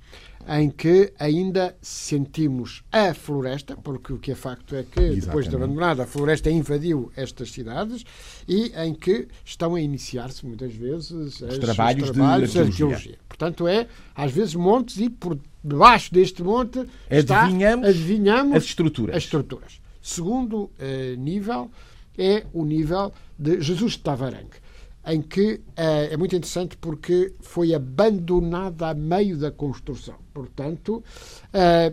em que ainda sentimos a floresta, porque o que é facto é que, Exatamente. depois de abandonada, a floresta invadiu estas cidades e em que estão a iniciar-se, muitas vezes, os trabalhos, os trabalhos de, arqueologia. de arqueologia. Portanto, é, às vezes, montes e por debaixo deste monte adivinhamos, está, adivinhamos as estruturas. As estruturas. Segundo uh, nível é o nível de Jesus de Tavarangue em que é muito interessante porque foi abandonada a meio da construção. Portanto,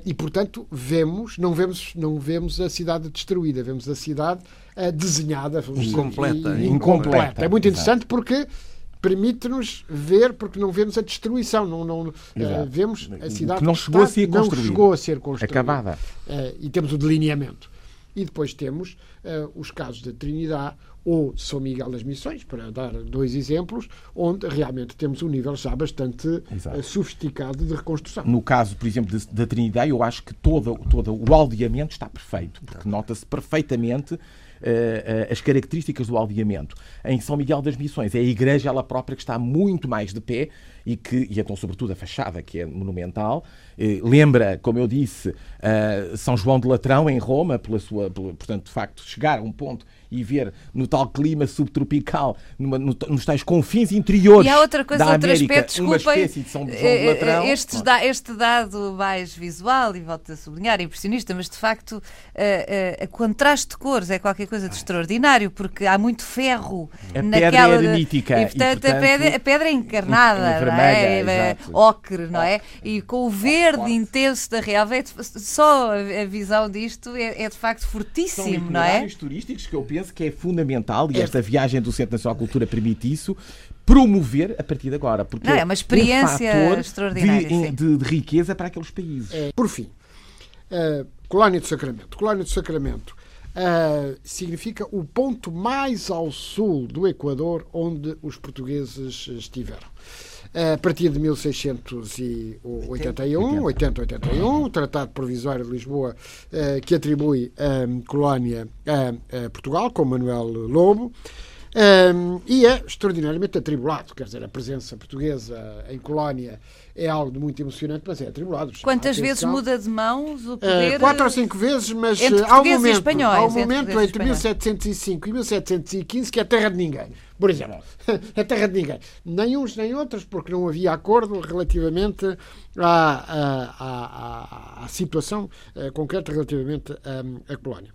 e portanto vemos, não vemos, não vemos a cidade destruída, vemos a cidade desenhada, incompleta, e, incompleta. É muito interessante porque permite-nos ver, porque não vemos a destruição, não, não uh, vemos a cidade que não chegou, está, a ser não chegou a ser construída. Acabada. Uh, e temos o delineamento. E depois temos uh, os casos da Trinidade ou São Miguel das Missões, para dar dois exemplos, onde realmente temos um nível já bastante sofisticado de reconstrução. No caso, por exemplo, da Trinidade, eu acho que todo, todo o aldeamento está perfeito, porque nota-se perfeitamente uh, as características do aldeamento. Em São Miguel das Missões, é a igreja ela própria que está muito mais de pé e que, e então, sobretudo, a fachada, que é monumental, eh, lembra, como eu disse, São João de Latrão, em Roma, pela sua, portanto, de facto, chegar a um ponto e ver no tal clima subtropical, numa, no, nos tais confins interiores. E há outra coisa, da outro América, aspecto, uma espécie de São João de Latrão. Este, da, este dado mais visual, e volto a sublinhar, é impressionista, mas de facto, uh, uh, contraste de cores é qualquer coisa de extraordinário, porque há muito ferro a naquela. Pedra é arenítica. E, portanto, e, portanto, a, pedra, a pedra é encarnada, não é? é ocre, não é? E com o verde intenso da Realvet, só a visão disto é, é de facto fortíssimo, São não é? turísticos que eu penso que é fundamental, e é. esta viagem do Centro Nacional de Cultura permite isso, promover a partir de agora. Porque não, é uma experiência um extraordinária. De, de, de, riqueza para aqueles países. É, por fim, uh, Colónia do Sacramento. Colónia do Sacramento uh, significa o ponto mais ao sul do Equador onde os portugueses estiveram a partir de 1681, 80-81, o Tratado Provisório de Lisboa, eh, que atribui a colónia a Portugal, com Manuel Lobo. Um, e é extraordinariamente atribulado, quer dizer, a presença portuguesa em colónia é algo de muito emocionante, mas é atribulado. Quantas vezes muda de mãos o poder? Uh, quatro ou cinco vezes, mas entre há um momento, há um momento entre, entre 1705 e 1715 que é terra de ninguém. Por exemplo, é [laughs] terra de ninguém. Nem uns nem outros, porque não havia acordo relativamente à, à, à, à situação uh, concreta relativamente à colónia.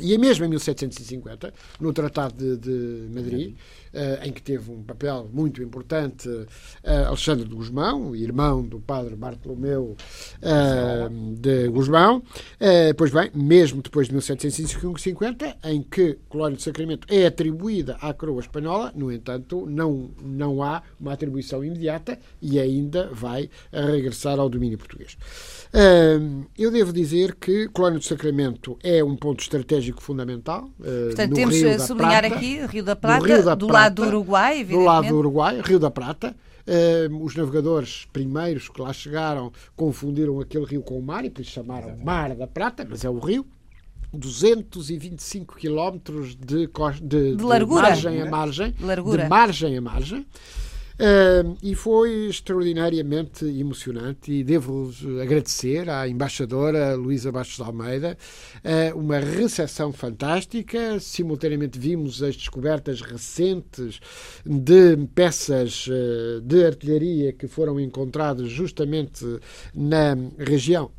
E mesmo em 1750, no Tratado de, de Madrid, em que teve um papel muito importante uh, Alexandre de Gusmão, irmão do padre Bartolomeu uh, de Gusmão, pois bem, mesmo depois de 1750, em que Colónia de Sacramento é atribuída à coroa espanhola, no entanto, não, não há uma atribuição imediata e ainda vai regressar ao domínio português. eu devo dizer que Colónia do Sacramento é um ponto estratégico fundamental. Portanto, temos a sublinhar Prata, aqui Rio da Prata, Rio da do Prata, lado do Uruguai, Do lado do Uruguai, Rio da Prata. Uh, os navegadores primeiros que lá chegaram confundiram aquele rio com o mar e por isso chamaram Mar da Prata, mas é o rio. 225 quilómetros de, de, de, largura. de margem a margem. De, largura. de margem a margem. Uh, e foi extraordinariamente emocionante e devo agradecer à embaixadora Luísa Bastos de Almeida uh, uma recepção fantástica. Simultaneamente vimos as descobertas recentes de peças uh, de artilharia que foram encontradas justamente na região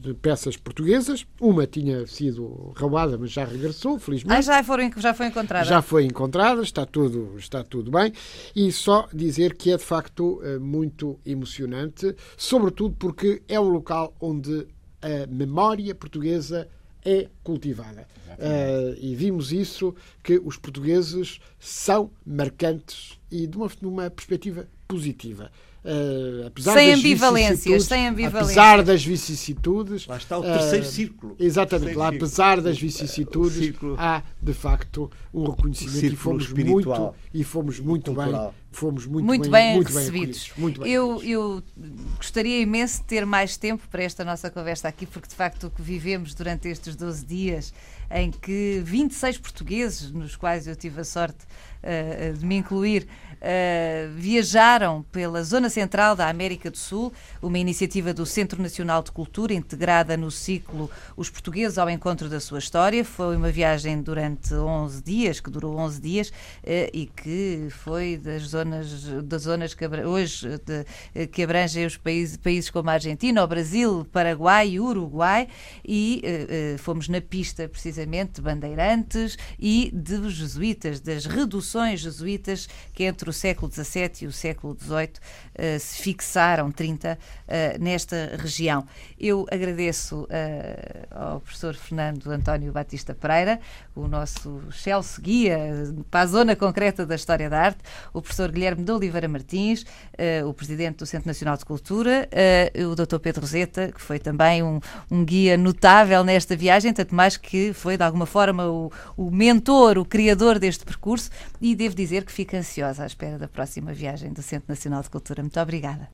de peças portuguesas. Uma tinha sido roubada, mas já regressou, felizmente. Ah, já, foram, já foi encontrada? Já foi encontrada, está tudo, está tudo bem. E só dizer dizer que é de facto eh, muito emocionante, sobretudo porque é um local onde a memória portuguesa é cultivada. Uh, e vimos isso, que os portugueses são marcantes e de uma, de uma perspectiva positiva. Uh, apesar sem das ambivalências, sem ambivalências. Apesar das vicissitudes. Lá está o terceiro uh, círculo. Exatamente, terceiro lá apesar das vicissitudes, há de facto um reconhecimento e fomos espiritual. muito e fomos muito bem, fomos muito, muito bem, bem muito recebidos. Bem muito bem eu, eu gostaria imenso de ter mais tempo para esta nossa conversa aqui, porque de facto o que vivemos durante estes 12 dias, em que 26 portugueses, nos quais eu tive a sorte uh, de me incluir, uh, viajaram pela zona central da América do Sul, uma iniciativa do Centro Nacional de Cultura, integrada no ciclo Os Portugueses ao Encontro da Sua História. Foi uma viagem durante 11 dias, que durou 11 dias, uh, e que foi das zonas das zonas que, hoje de, que abrangem os países, países como a Argentina, o Brasil, Paraguai e Uruguai, e uh, fomos na pista precisamente de bandeirantes e dos jesuítas, das reduções jesuítas que entre o século XVII e o século XVIII uh, se fixaram, 30, uh, nesta região. Eu agradeço ao professor Fernando António Batista Pereira, o nosso Chelsea guia para a zona concreta da história da arte, o professor Guilherme de Oliveira Martins, o presidente do Centro Nacional de Cultura, o Dr. Pedro Roseta, que foi também um, um guia notável nesta viagem, tanto mais que foi de alguma forma o, o mentor, o criador deste percurso, e devo dizer que fico ansiosa espera da próxima viagem do Centro Nacional de Cultura. Muito obrigada.